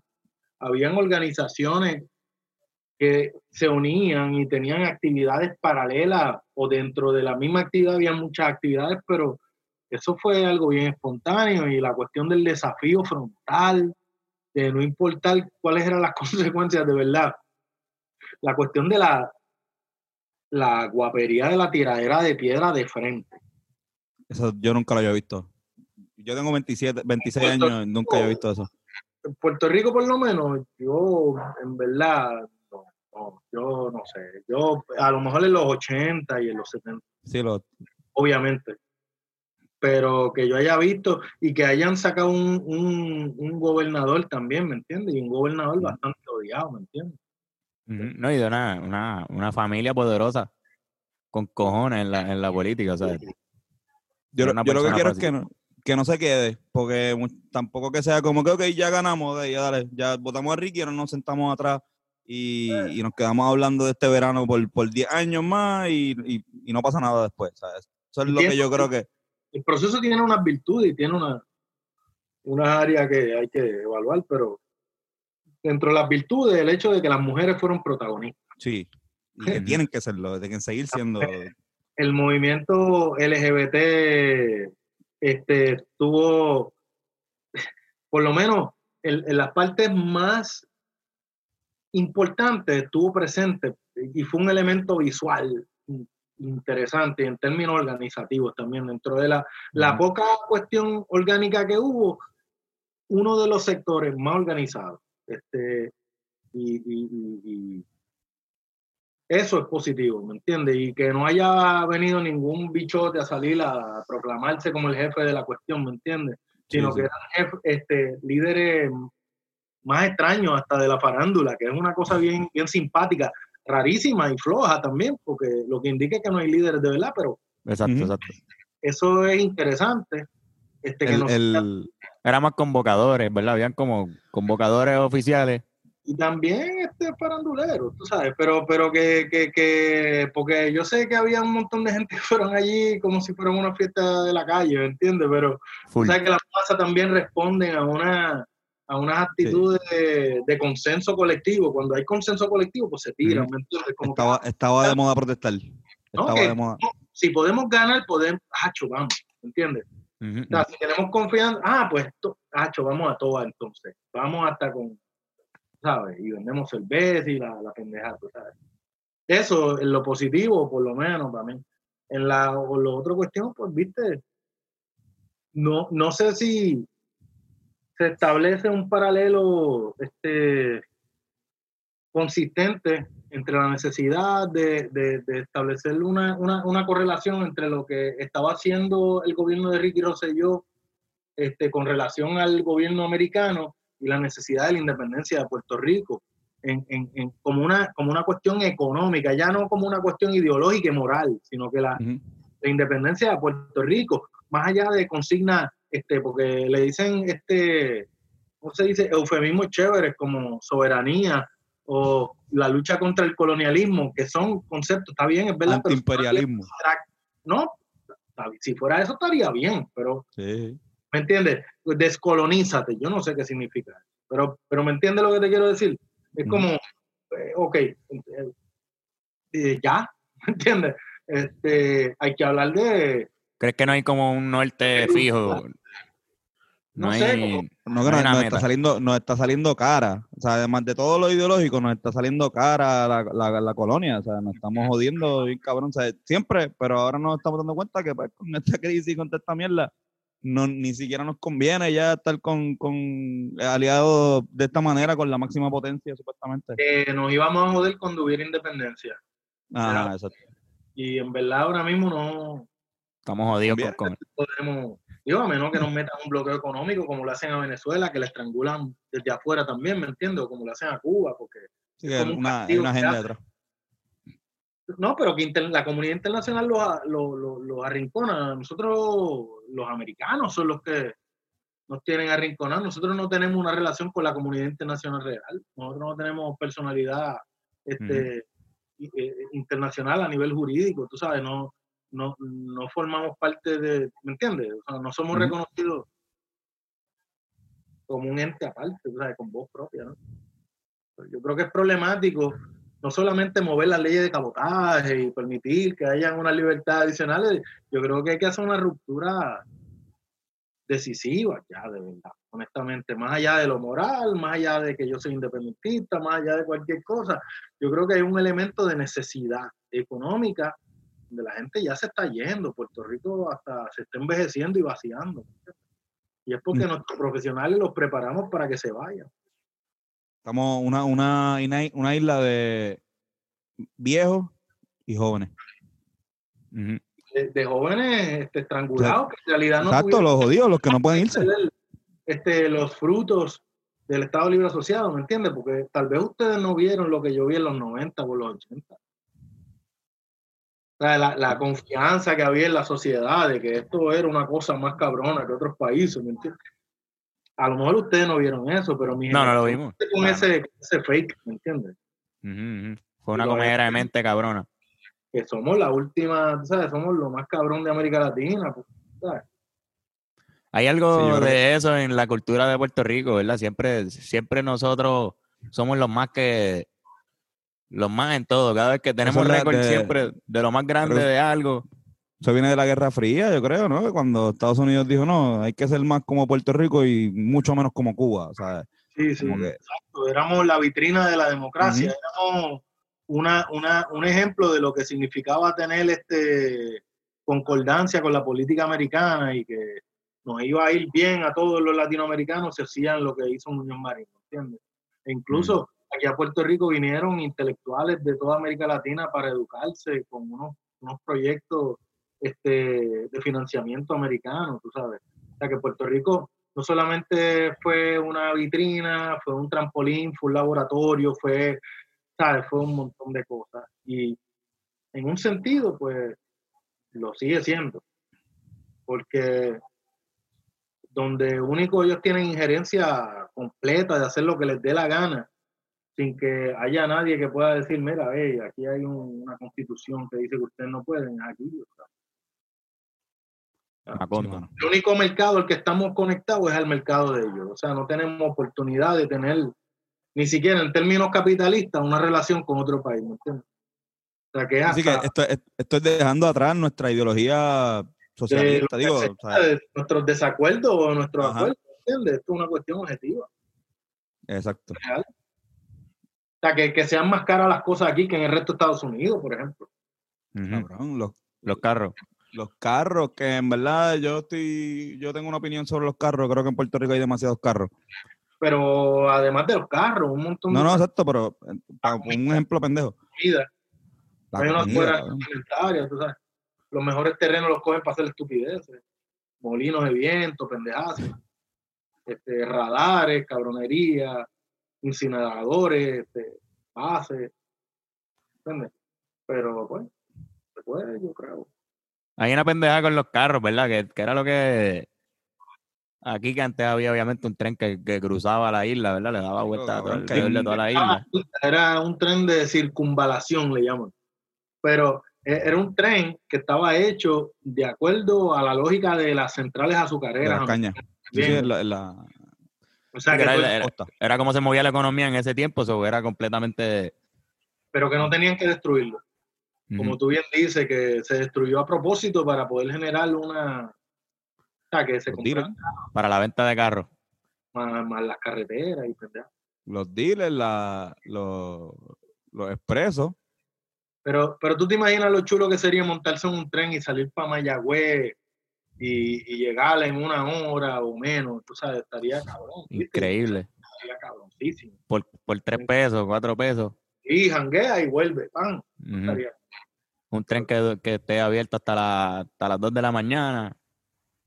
habían organizaciones que se unían y tenían actividades paralelas o dentro de la misma actividad había muchas actividades, pero eso fue algo bien espontáneo y la cuestión del desafío frontal, de no importar cuáles eran las [laughs] consecuencias de verdad. La cuestión de la, la guapería de la tiradera de piedra de frente. Eso yo nunca lo había visto. Yo tengo 27, 26 Puerto años nunca había visto eso. En Puerto Rico, por lo menos, yo en verdad, no, no, yo no sé. Yo a lo mejor en los 80 y en los 70, Sí, lo, obviamente. Pero que yo haya visto y que hayan sacado un, un, un gobernador también, ¿me entiendes? Y un gobernador bastante odiado, ¿me entiendes? No, y de una, una, una familia poderosa con cojones en la, en la política, o sea, Yo, yo lo que quiero es que no, que no se quede, porque tampoco que sea como que, ok, ya ganamos, de, ya dale, ya votamos a Ricky, ahora nos sentamos atrás y, y nos quedamos hablando de este verano por, por 10 años más y, y- y no pasa nada después, ¿sabes? Eso es lo que yo creo que... El proceso tiene unas virtudes y tiene una, unas áreas que hay que evaluar, pero dentro de las virtudes, el hecho de que las mujeres fueron protagonistas. Sí, y que [laughs] tienen que serlo, de que seguir siendo... [laughs] el movimiento LGBT este, tuvo, [laughs] por lo menos en, en las partes más importantes, estuvo presente y fue un elemento visual in- interesante en términos organizativos también. Dentro de la, la poca cuestión orgánica que hubo, uno de los sectores más organizados. Este, y, y- y- y eso es positivo, ¿me entiendes? Y que no haya venido ningún bichote a salir a proclamarse como el jefe de la cuestión, ¿me entiendes? Sí, Sino sí. que eran jef- este, líderes más extraños hasta de la farándula, que es una cosa bien, bien simpática, rarísima y floja también, porque lo que indica es que no hay líderes de verdad, pero exacto, exacto. eso es interesante. Este, que El, nos- el- Eran más convocadores, ¿verdad? Habían como convocadores oficiales. y también este farandulero, tú sabes, pero, pero que, que, que, porque yo sé que había un montón de gente que fueron allí como si fueran una fiesta de la calle, ¿me entiendes? Pero tú sabes que las masas también responden a una a unas actitudes de, de consenso colectivo. Cuando hay consenso colectivo, pues se tiran, Ujú. ¿me entiendes? Como que, estaba, estaba de moda protestar. No, Estaba que- de moda. si podemos ganar, podemos, hacho, vamos, ¿me O sea, si tenemos confianza, ah, pues, hacho, vamos a todas entonces. Vamos hasta con, ¿sabes? Y vendemos cerveza y la, la pendejada, ¿sabes? Eso, en lo positivo, por lo menos, para mí. En la, o lo otro cuestión, pues, viste, no, no sé si se establece un paralelo este, consistente entre la necesidad de, de- de establecer una, una- una correlación entre lo que estaba haciendo el gobierno de Ricky Rosselló este, con relación al gobierno americano y la necesidad de la independencia de Puerto Rico en, en- en- como, una, como una cuestión económica, ya no como una cuestión ideológica y moral, sino que la, la independencia de Puerto Rico, más allá de consignas, este, porque le dicen, este, ¿cómo se dice? Eufemismos chéveres como soberanía o la lucha contra el colonialismo, que son conceptos, está bien, es verdad, Antiimperialismo. no, si fuera eso estaría bien, pero Sí. ¿me entiendes? Descolonízate, yo no sé qué significa, pero, pero ¿me entiendes lo que te quiero decir? Es como, eh, ok, eh, eh, ya, [laughs] ¿me entiendes? Este, hay que hablar de, ¿Crees que no hay como un norte fijo? No, No sé, hay- No, que No nos, hay está saliendo, nos está saliendo cara. O sea, además de todo lo ideológico, nos está saliendo cara la, la, la colonia. O sea, nos estamos jodiendo bien cabrón. O sea, siempre, pero ahora nos estamos dando cuenta que pues, con esta [laughs] crisis y con toda esta mierda, no, ni siquiera nos conviene ya estar con, con aliados de esta manera, con la máxima potencia, supuestamente. que nos íbamos a joder cuando hubiera independencia. Ajá, exacto. Y en verdad ahora mismo no Estamos jodidos Bien. con, con- podemos, digo, a menos que nos metan un bloqueo económico como lo hacen a Venezuela, que le estrangulan desde afuera también, ¿me entiendes? O como lo hacen a Cuba, porque Sí, que como un una, una agenda detrás. No, pero que inter- la comunidad internacional los, los, los- los arrincona. Nosotros, los americanos, son los que nos tienen arrinconados. Nosotros no tenemos una relación con la comunidad internacional real. Nosotros no tenemos personalidad este, i- eh, internacional a nivel jurídico, tú sabes, no, no, no formamos parte de, ¿me entiendes? O sea, no somos Ujú. reconocidos como un ente aparte, sabes, con voz propia, ¿no? Yo creo que es problemático no solamente mover las leyes de cabotaje y permitir que hayan unas libertades adicionales, yo creo que hay que hacer una ruptura decisiva ya, de verdad, honestamente, más allá de lo moral, más allá de que yo soy independentista, más allá de cualquier cosa, yo creo que hay un elemento de necesidad económica donde la gente ya se está yendo, Puerto Rico hasta se está envejeciendo y vaciando. Y es porque Mm. nuestros profesionales los preparamos para que se vayan. Estamos una, una, una- isla de viejos y jóvenes. De, de jóvenes este, estrangulados que en realidad no Exacto, los jodidos, los que no pueden irse. este, los frutos del Estado Libre Asociado, ¿me entiendes? Porque tal vez ustedes no vieron lo que yo vi en los 90 o los 80. La, la confianza que había en la sociedad de que esto era una cosa más cabrona que otros países, ¿me entiendes? A lo mejor ustedes no vieron eso, pero mi No, no lo vimos. con Claro. ese, ese fake, ¿me entiendes? Fue una comedera de es. mente cabrona. Que somos la última, ¿sabes? Somos lo más cabrón de América Latina, pues, ¿sabes? Hay algo Sí, yo creo de eso en la cultura de Puerto Rico, ¿verdad? Siempre, siempre nosotros somos los más que los más en todo. Cada vez que tenemos récord de- siempre de lo más grande de algo. Eso viene de la Guerra Fría, yo creo, ¿no? Cuando Estados Unidos dijo, no, hay que ser más como Puerto Rico y mucho menos como Cuba, ¿sabes? Sí, sí. Que, Exacto, éramos la vitrina de la democracia, éramos una, una, un ejemplo de lo que significaba tener este concordancia con la política americana y que nos iba a ir bien a todos los latinoamericanos si hacían lo que hizo Muñoz Marín, ¿entiendes? E incluso aquí a Puerto Rico vinieron intelectuales de toda América Latina para educarse con unos, unos proyectos este, de financiamiento americano, tú sabes. O sea que Puerto Rico no solamente fue una vitrina, fue un trampolín, fue un laboratorio, fue, ¿sabes? Fue un montón de cosas. Y en un sentido, pues, lo sigue siendo. Porque donde único ellos tienen injerencia completa de hacer lo que les dé la gana, sin que haya nadie que pueda decir, mira, hey, aquí hay un- una constitución que dice que ustedes no pueden, es aquí. o sea. Mano. El único mercado al que estamos conectados es al mercado de ellos. O sea, no tenemos oportunidad de tener, ni siquiera en términos capitalistas, una relación con otro país, ¿me entiendes? O sea, que es Así que hasta esto, es- esto es dejando atrás nuestra ideología de socialista, lo digo, o sea, de nuestros desacuerdos o nuestros Ajá. acuerdos, ¿me entiendes? Esto es una cuestión objetiva, exacto. real. O sea, que, que sean más caras las cosas aquí que en el resto de Estados Unidos, por ejemplo. Cabrón, los, Los carros. los carros, que en verdad yo estoy, yo tengo una opinión sobre los carros, creo que en Puerto Rico hay demasiados carros. Pero además de los carros, un montón No, de no, exacto, pero un ejemplo pendejo. comida. La hay unas fueras cabrón. alimentarias, tú sabes. Los mejores terrenos los cogen para hacer estupideces. Molinos de viento, pendejadas. Este, radares, cabronería, incineradores, este, bases. ¿Entiendes? Pero, pues, se puede, yo creo. Hay una pendeja con los carros, ¿verdad? Que, que era lo que. Aquí que antes había obviamente un tren que, que cruzaba la isla, ¿verdad? Le daba vuelta a todo de toda la isla. Era un tren de circunvalación, le llaman. Pero eh, era un tren que estaba hecho de acuerdo a la lógica de las centrales De azucareras. las cañas. Sí, la, la- O sea, que era- era- como se movía la economía en ese tiempo, eso era completamente. pero que no tenían que destruirlo. Como tú bien dices, que se destruyó a propósito para poder generar una... O sea, que se Para la venta de carros. más, más las carreteras y pendejas. los dealers, la, los, los expresos. Pero, pero tú te imaginas lo chulo que sería montarse en un tren y salir para Mayagüez y, y llegar en una hora o menos, tú sabes, estaría cabrón. Increíble. Estaría cabroncísimo. Por, por tres pesos, cuatro pesos. Y janguea y vuelve, pan. Estaría- Un tren que, que esté abierto hasta, la- hasta las 2 de la mañana.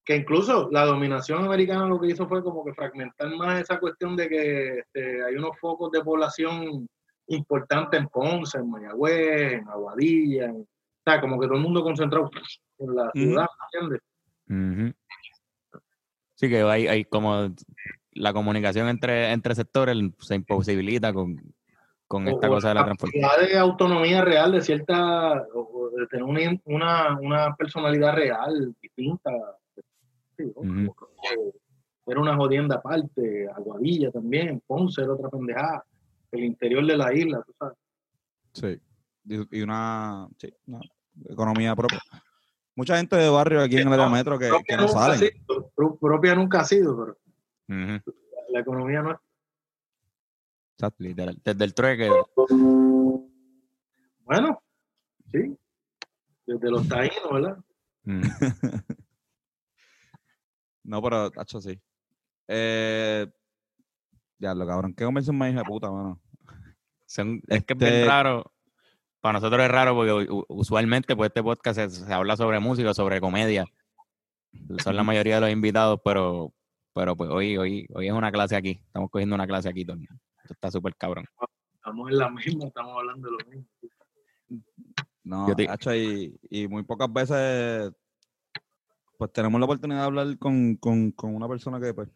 Que incluso la dominación americana lo que hizo fue como que fragmentar más esa cuestión de que este, hay unos focos de población importantes en Ponce, en Mayagüez, en Aguadilla, en- o sea, como que todo el mundo concentrado en la ciudad, ¿entiendes? Ujú. Sí, que hay, hay como la comunicación entre, entre sectores se imposibilita con, con esta o cosa de la transportación. capacidad de autonomía real de cierta, de tener una, una, una personalidad real distinta. Sí, Era una jodienda aparte, Aguadilla también, Ponce era otra pendejada, el interior de la isla, tú sabes. Sí. Y y una, sí, una economía propia. Mucha gente de barrio aquí en el área metro que, no ha salen. sido, propia nunca ha sido, pero la economía no es. Exacto. Literal. Desde el trueque. Bueno, sí, desde los taínos, ¿verdad? Ujú. [laughs] No, pero, tacho, sí. Eh, ya, lo cabrón. ¿Qué convención más hija de puta, mano? Son- es que es bien Este- raro. Para nosotros es raro porque usualmente pues este podcast se, se habla sobre música, sobre comedia. Son la mayoría de los invitados, pero pero pues hoy hoy hoy es una clase aquí. Estamos cogiendo una clase aquí, Tony. Esto está súper cabrón. Estamos en la misma, estamos hablando de lo mismo. No, te- y, y muy pocas veces pues tenemos la oportunidad de hablar con, con, con una persona que pues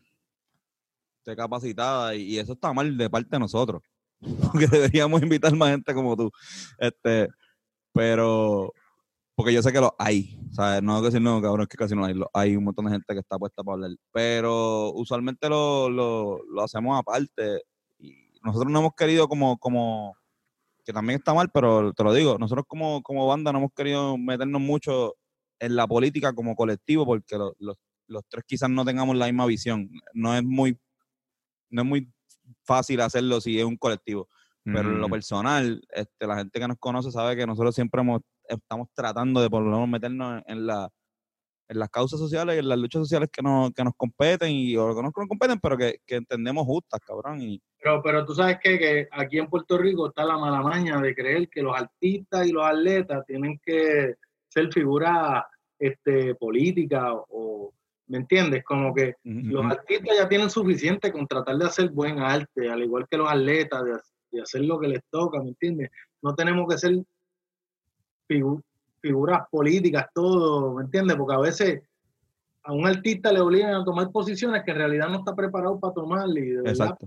esté capacitada y, y eso está mal de parte de nosotros. [laughs] Porque deberíamos invitar más gente como tú. Este, pero porque yo sé que los hay, ¿sabes? No que decir no, cabrón, es que casi no hay. Hay un montón de gente que está puesta para hablar. Pero usualmente lo, lo, lo hacemos aparte. Y nosotros no hemos querido como, como, que también está mal, pero te lo digo, nosotros como, como banda no hemos querido meternos mucho en la política como colectivo porque lo- los, los tres quizás no tengamos la misma visión. No es muy, no es muy fácil hacerlo si es un colectivo. Pero en lo Ujú. personal, este, la gente que nos conoce sabe que nosotros siempre hemos, estamos tratando de por lo menos meternos en, en la, en las causas sociales y en las luchas sociales que nos, que nos competen y o que no nos competen, pero que, que entendemos justas, cabrón. Y, Pero, pero tú sabes qué? que aquí en Puerto Rico está la mala maña de creer que los artistas y los atletas tienen que ser figuras este, políticas o, ¿me entiendes? Como que los artistas ya tienen suficiente con tratar de hacer buen arte, al igual que los atletas, de, de hacer lo que les toca, ¿me entiendes? No tenemos que ser figu- figuras políticas, todo, ¿me entiendes? Porque a veces a un artista le obligan a tomar posiciones que en realidad no está preparado para tomar y de verdad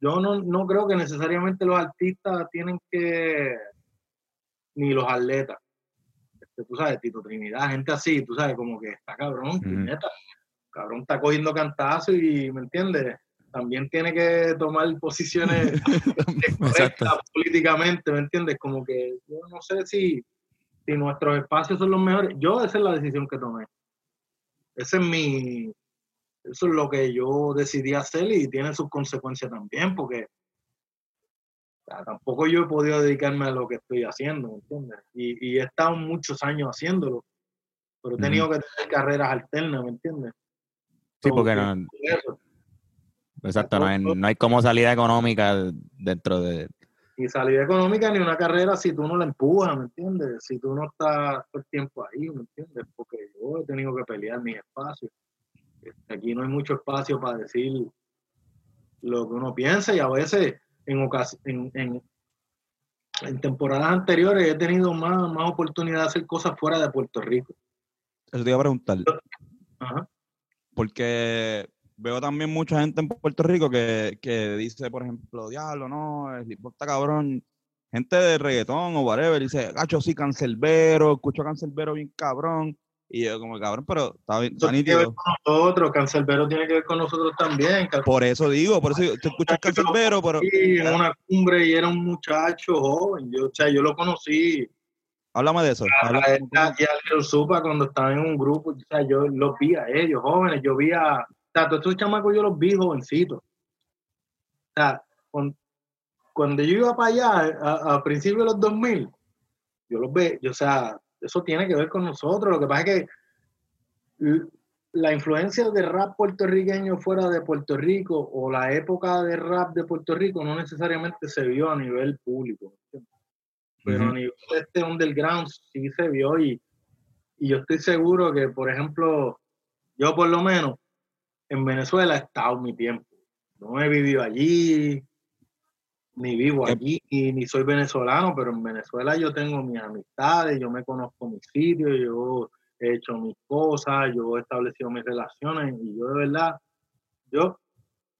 yo no, no creo que necesariamente los artistas tienen que ni los atletas tú sabes Tito Trinidad gente así tú sabes como que está cabrón cabrón está cogiendo cantazos y me entiendes también tiene que tomar posiciones [laughs] correctas políticamente me entiendes como que yo no sé si si nuestros espacios son los mejores. Yo esa es la decisión que tomé. Ese es mi eso es lo que yo decidí hacer y tiene sus consecuencias también, porque o sea, tampoco yo he podido dedicarme a lo que estoy haciendo, ¿me entiendes? Y, y he estado muchos años haciéndolo, pero he tenido que tener carreras alternas, ¿me entiendes? Sí, So, porque que- no, eso. exacto, no hay, no hay como salida económica dentro de... Y salida económica ni una carrera si tú no la empujas, ¿me entiendes? Si tú no estás todo el tiempo ahí, ¿me entiendes? Porque yo he tenido que pelear mis espacios. Este, Aquí no hay mucho espacio para decir lo que uno piensa y a veces en, en, en, en temporadas anteriores he tenido más, más oportunidad de hacer cosas fuera de Puerto Rico. eso te iba a preguntar. Ajá. porque veo también mucha gente en Puerto Rico que, que dice, por ejemplo, diablo, no, el está cabrón. Gente de reggaetón o whatever, dice, gacho, sí, cancelbero, escucho cancelbero bien cabrón. Y yo como, cabrón, pero está, bien- Eso tiene que ver con nosotros, Cancelbero tiene que ver con nosotros también. Cal- Por eso digo, por eso digo, tú escuchas cancelbero, pero... Sí, en una cumbre y era un muchacho joven. Yo, o sea, yo lo conocí Háblame de eso. A, háblame- esta- y a Supa cuando estaba en un grupo, o sea, yo los vi a ellos, jóvenes, yo vi a, o sea, todos estos chamacos yo los vi jovencitos. O sea, con- cuando yo iba para allá, a, a principios de los 2000, yo los ve, yo, o sea, eso tiene que ver con nosotros. Lo que pasa es que la influencia de rap puertorriqueño fuera de Puerto Rico o la época de rap de Puerto Rico no necesariamente se vio a nivel público. Pero a nivel de este underground sí se vio y, y yo estoy seguro que, por ejemplo, yo por lo menos en Venezuela he estado mi tiempo. No he vivido allí, ni vivo Eh, allí, ni, ni soy venezolano, pero en Venezuela yo tengo mis amistades, yo me conozco mis sitios, yo he hecho mis cosas, yo he establecido mis relaciones y yo de verdad, yo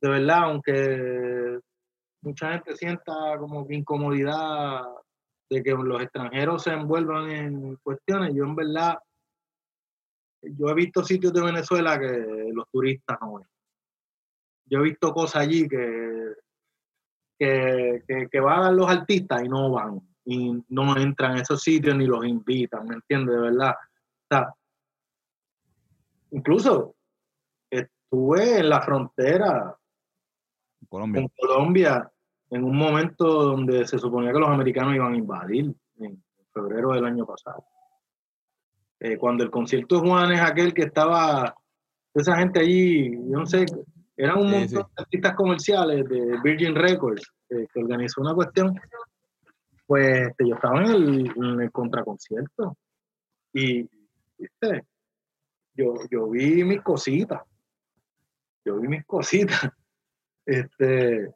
de verdad, aunque mucha gente sienta como que incomodidad de que los extranjeros se envuelvan en cuestiones, yo en verdad, yo he visto sitios de Venezuela que los turistas no ven. Yo he visto cosas allí que, que, que, que van los artistas y no van, y no entran a esos sitios ni los invitan, ¿me entiendes? De verdad. O sea, incluso estuve en la frontera Colombia. con Colombia en un momento donde se suponía que los americanos iban a invadir en febrero del año pasado. Eh, cuando el concierto de Juan es aquel que estaba, esa gente allí, yo no sé, eran un Sí, montón sí. de artistas comerciales de Virgin Records eh, que organizó una cuestión. Pues este, yo estaba en el, en el contraconcierto y, viste, yo, yo vi mis cositas. Yo vi mis cositas. [laughs] Este.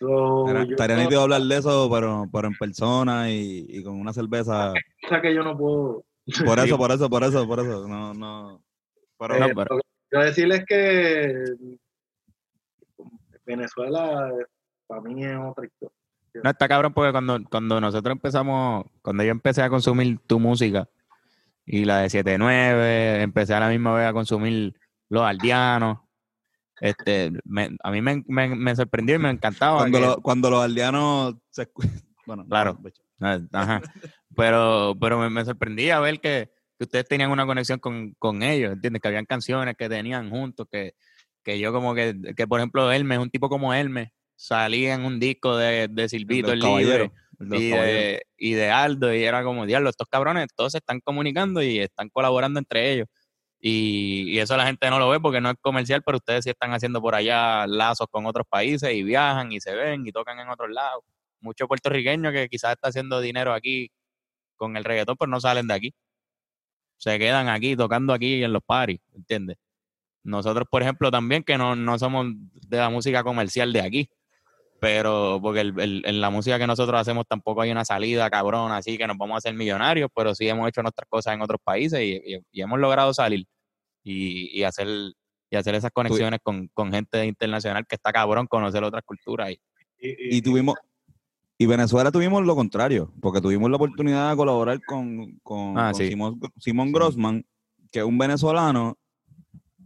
so, Estaría nítido hablar de eso, pero, pero en persona y, y con una cerveza. [laughs] cosa que yo no puedo. Por eso, [laughs] por eso, por eso, por eso. No, no. Pero, Eh, no, pero- quiero decirles que Venezuela para mí es otra historia. No, está cabrón porque cuando, cuando nosotros empezamos, cuando yo empecé a consumir tu música y la de 7-9, empecé a la misma vez a consumir los aldeanos, este, me- a mí me, me- me sorprendió y me encantaba. cuando, que- lo- cuando los aldeanos se [laughs] Bueno, Claro. no, Ah, Ajá. Pero, pero me, me sorprendía ver que, que ustedes tenían una conexión con, con ellos, ¿entiendes? Que habían canciones que tenían juntos, que, que yo como que, que por ejemplo, Hermes, un tipo como Hermes, salía en un disco de, de Silvito El el los y de, y de Aldo, y era como, diablo, estos cabrones todos se están comunicando y están colaborando entre ellos. Y, y eso la gente no lo ve porque no es comercial, pero ustedes sí están haciendo por allá lazos con otros países y viajan y se ven y tocan en otros lados. Muchos puertorriqueños que quizás está haciendo dinero aquí con el reggaetón, pero no salen de aquí. Se quedan aquí tocando aquí en los paris, ¿entiendes? Nosotros, por ejemplo, también que no, no somos de la música comercial de aquí, pero porque el- el- en la música que nosotros hacemos tampoco hay una salida cabrona, así que nos vamos a hacer millonarios, pero sí hemos hecho nuestras cosas en otros países y, y- y hemos logrado salir y, y hacer y hacer esas conexiones con, con gente internacional que está cabrón conocer otras culturas. Y, Y, Y tuvimos. Y Venezuela tuvimos lo contrario, porque tuvimos la oportunidad de colaborar con, con, Ah, con sí. Simón, Simón Grossman, que es un venezolano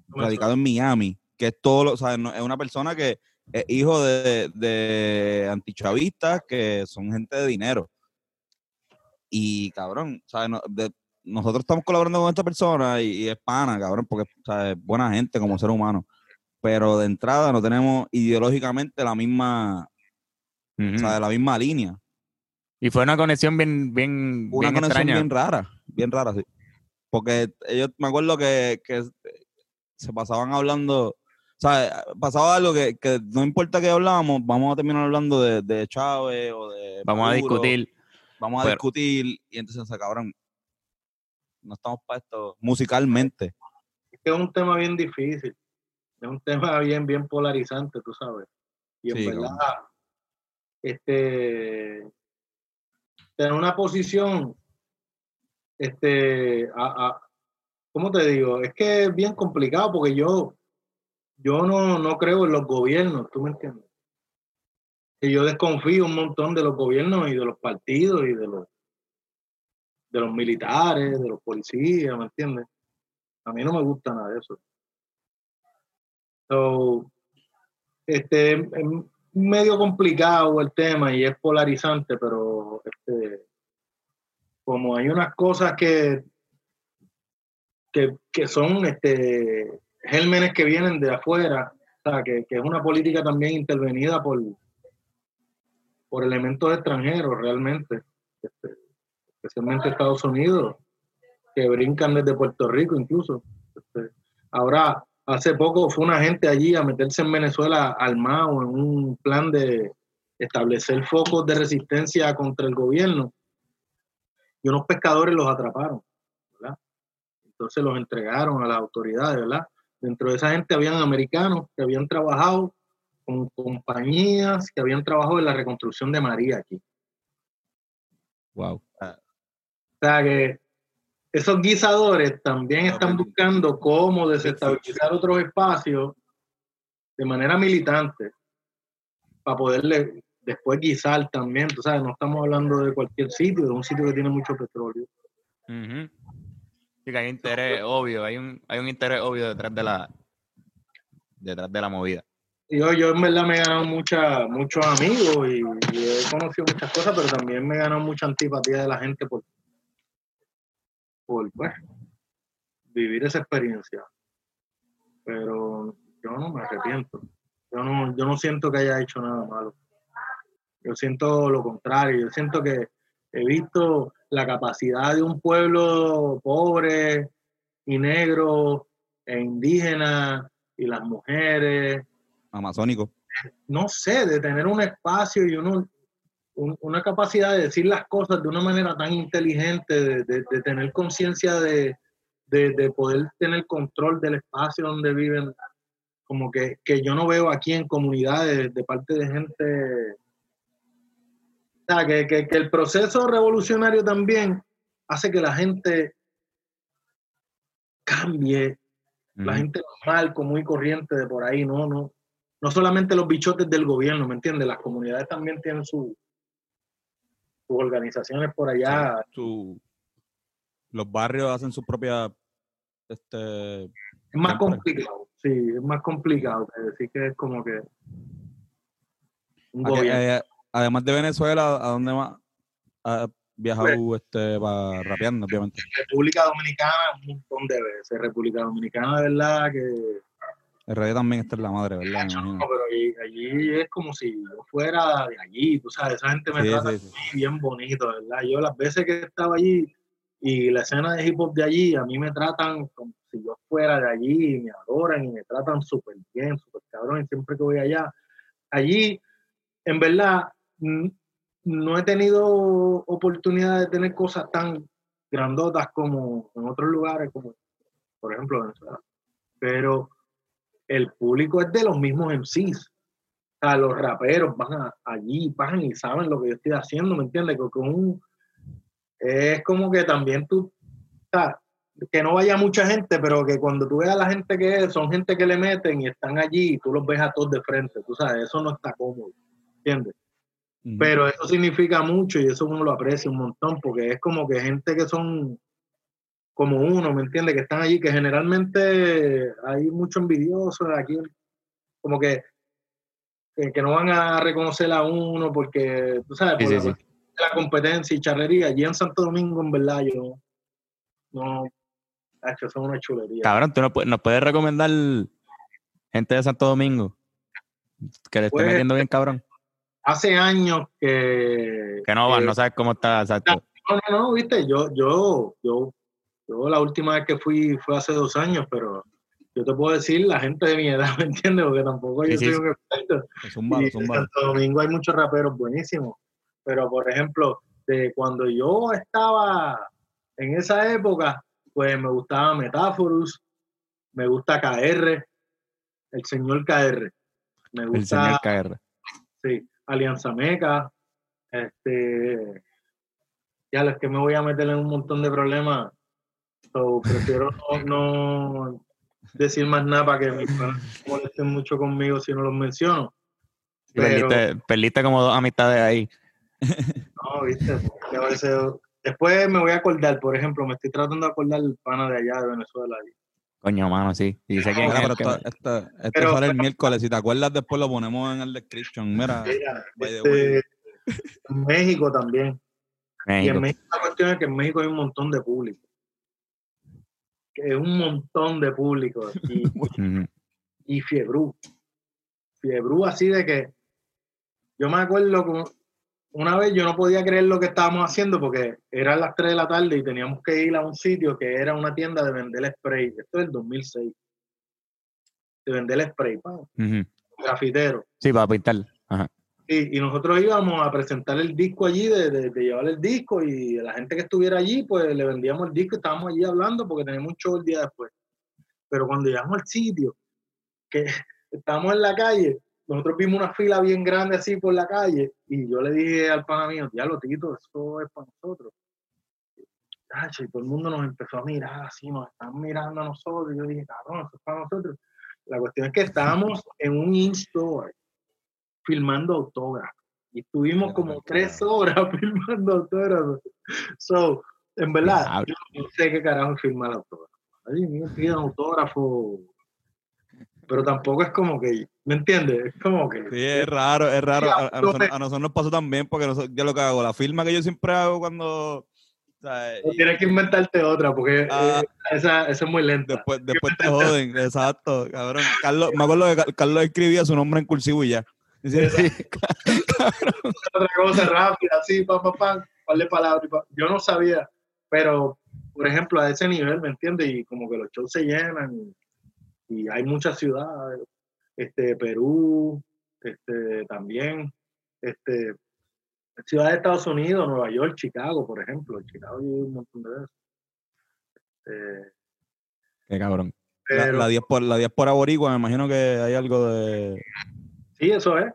radicado en Miami, que es todo lo, o sea, es una persona que es hijo de, de antichavistas que son gente de dinero. Y cabrón, ¿sabes? No- de- nosotros estamos colaborando con esta persona y, y es pana, cabrón, porque ¿sabes? es buena gente como ser humano. Pero de entrada no tenemos ideológicamente la misma, O sea, la misma línea. Y fue una conexión bien, bien, Una bien conexión extraña. bien rara, bien rara, sí. Porque ellos, me acuerdo que, que se pasaban hablando, o sea, pasaba algo que, que no importa que hablábamos, vamos a terminar hablando de, de Chávez o de Vamos a discutir. vamos a pero- discutir y entonces se cabrón. No estamos para esto musicalmente. Es que es un tema bien difícil. Es un tema bien, bien polarizante, tú sabes. Y en Sí, verdad. Este, tener una posición, este, a, ¿cómo te digo? Es que es bien complicado porque yo, yo no, no creo en los gobiernos, ¿tú me entiendes? Y yo desconfío un montón de los gobiernos y de los partidos y de los, de los militares, de los policías, ¿me entiendes? A mí no me gusta nada de eso. So, este, es medio complicado el tema y es polarizante, pero este, como hay unas cosas que, que, que son este, gérmenes que vienen de afuera, o sea, que, que es una política también intervenida por, por elementos extranjeros realmente, este, especialmente Estados Unidos, que brincan desde Puerto Rico incluso. Este, ahora, hace poco fue una gente allí a meterse en Venezuela armado en un plan de establecer focos de resistencia contra el gobierno y unos pescadores los atraparon, ¿verdad? Entonces los entregaron a las autoridades, ¿verdad? Dentro de esa gente habían americanos que habían trabajado con compañías que habían trabajado en la reconstrucción de María aquí. Wow. O sea que esos guisadores también están buscando cómo desestabilizar otros espacios de manera militante para poderle después guisar también. Tú sabes, no estamos hablando de cualquier sitio, de un sitio que tiene mucho petróleo. Ujú. Sí, que hay interés obvio, hay un, hay un interés obvio detrás de la detrás de la movida. Yo, yo en verdad me he ganado mucha, muchos amigos y, y he conocido muchas cosas, pero también me he ganado mucha antipatía de la gente por, por pues, vivir esa experiencia. Pero yo no me arrepiento. Yo no, yo no siento que haya hecho nada malo. Yo siento lo contrario. Yo siento que he visto la capacidad de un pueblo pobre y negro e indígena y las mujeres Amazónico. no sé, de tener un espacio y uno, un- una capacidad de decir las cosas de una manera tan inteligente, de, de- de tener conciencia de, de- de poder tener control del espacio donde viven, como que, que yo no veo aquí en comunidades de parte de gente. O sea, que, que- que el proceso revolucionario también hace que la gente cambie, la gente normal, común y corriente de por ahí, no, no, no solamente los bichotes del gobierno, ¿me entiendes? Las comunidades también tienen su, sus organizaciones por allá. Su- los barrios hacen su propia este, Es más complicado, sí, es más complicado que decir que es como que un ¿A qué- gobierno. eh, además de Venezuela, ¿a dónde más has viajado Pues este, para rapeando, obviamente? República Dominicana un montón de veces. República Dominicana, de verdad que El radio también está en la madre, ¿verdad? No, pero allí, allí es como si yo fuera de allí, tú sabes, esa gente me Sí, trata sí, sí. bien bonito, ¿verdad? Yo las veces que estaba allí y la escena de hip hop de allí, a mí me tratan como si yo fuera de allí, y me adoran y me tratan súper bien, súper cabrón, y siempre que voy allá. Allí, en verdad, no he tenido oportunidad de tener cosas tan grandotas como en otros lugares, como por ejemplo Venezuela. Pero el público es de los mismos MCs. O sea, los raperos van a- allí, van y saben lo que yo estoy haciendo, ¿me entiendes? Que con un- es como que también tú, o sea, que no vaya mucha gente, pero que cuando tú veas a la gente que es, son gente que le meten y están allí y tú los ves a todos de frente, tú sabes, eso no está cómodo, ¿entiendes? Pero eso significa mucho y eso uno lo aprecia un montón, porque es como que gente que son como uno, ¿me entiendes? Que están allí, que generalmente hay mucho envidioso aquí, como que, que, no van a reconocer a uno porque, tú sabes, por sí, la, sí. competencia y charrería. Allí en Santo Domingo, en verdad, yo no, hecho, es una chulería. Cabrón, tú nos, pu- nos puedes recomendar gente de Santo Domingo que le esté Pues, metiendo bien, cabrón. Hace años que... Que no van, no sabes cómo está, exacto. No, no, no, viste, yo, yo, yo, yo la última vez que fui fue hace dos años, pero yo te puedo decir la gente de mi edad, [laughs] ¿me entiendes? Porque tampoco Sí, yo sí, soy un experto. Zúmbalo, Y en. Santo Domingo hay muchos raperos buenísimos. Pero, por ejemplo, de cuando yo estaba en esa época, pues me gustaba Metáforos, me gusta KR, el señor KR. Me El gusta señor KR. sí, Alianza Meca. Este, ya es que me voy a meter en un montón de problemas. So, prefiero no, no decir más nada para que mis no molesten mucho conmigo si no los menciono. Pero, Perdiste, perdiste como dos amistades ahí. no, viste, porque a veces- después me voy a acordar, por ejemplo, me estoy tratando de acordar el pana de allá de Venezuela. Coño, mano, sí. Y dice quién Mira, es pero el que esto, Pero- sale el miércoles. Si te acuerdas, después lo ponemos en el description. Mira, este, en México también. Y en México la cuestión es que en México hay un montón de público. Que es un montón de público. Y, y fiebrú. Fiebrú así de que yo me acuerdo como una vez yo no podía creer lo que estábamos haciendo porque eran las 3 de la tarde y teníamos que ir a un sitio que era una tienda de vender spray. Esto es el 2006. De vender spray, pa, grafitero. Sí, para pintar. Ajá. Y, nosotros íbamos a presentar el disco allí, de, llevar el disco y la gente que estuviera allí, pues le vendíamos el disco y estábamos allí hablando porque teníamos un show el día después. Pero cuando llegamos al sitio, que [laughs] estábamos en la calle, nosotros vimos una fila bien grande así por la calle y yo le dije al pana mío, diablo Tito, eso es para nosotros. Y todo el mundo nos empezó a mirar así, nos están mirando a nosotros. Y yo dije, cabrón, eso es para nosotros. La cuestión es que estábamos en un in-store filmando autógrafos. Y estuvimos como tres horas [laughs] filmando autógrafos. So, en verdad, yo no sé qué carajo es filmar autógrafos. Ay, me piden autógrafo. Pero tampoco es como que, ¿me entiendes? Es como que. Sí, es raro, es raro. Sí, A, a nosotros, a nosotros nos pasó también porque nosotros, yo lo que hago, la firma que yo siempre hago cuando... o sea, no Tienes que inventarte otra porque Ah. eh, esa, esa es muy lenta. después, después te joden, exacto, cabrón. Carlos, me acuerdo que Car- Carlos escribía su nombre en cursivo y ya. [laughs] Otra cosa rápida, así, pam, pam, pam, par de palabras. Yo no sabía, pero, por ejemplo, a ese nivel, ¿me entiendes? Y como que los shows se llenan y, y hay muchas ciudades, este, Perú, este, también, este, ciudades de Estados Unidos, Nueva York, Chicago, por ejemplo. En Chicago hay un montón de veces. Este, Qué cabrón. la, la, diáspora, la diáspora boricua, me imagino que hay algo de... sí, eso es.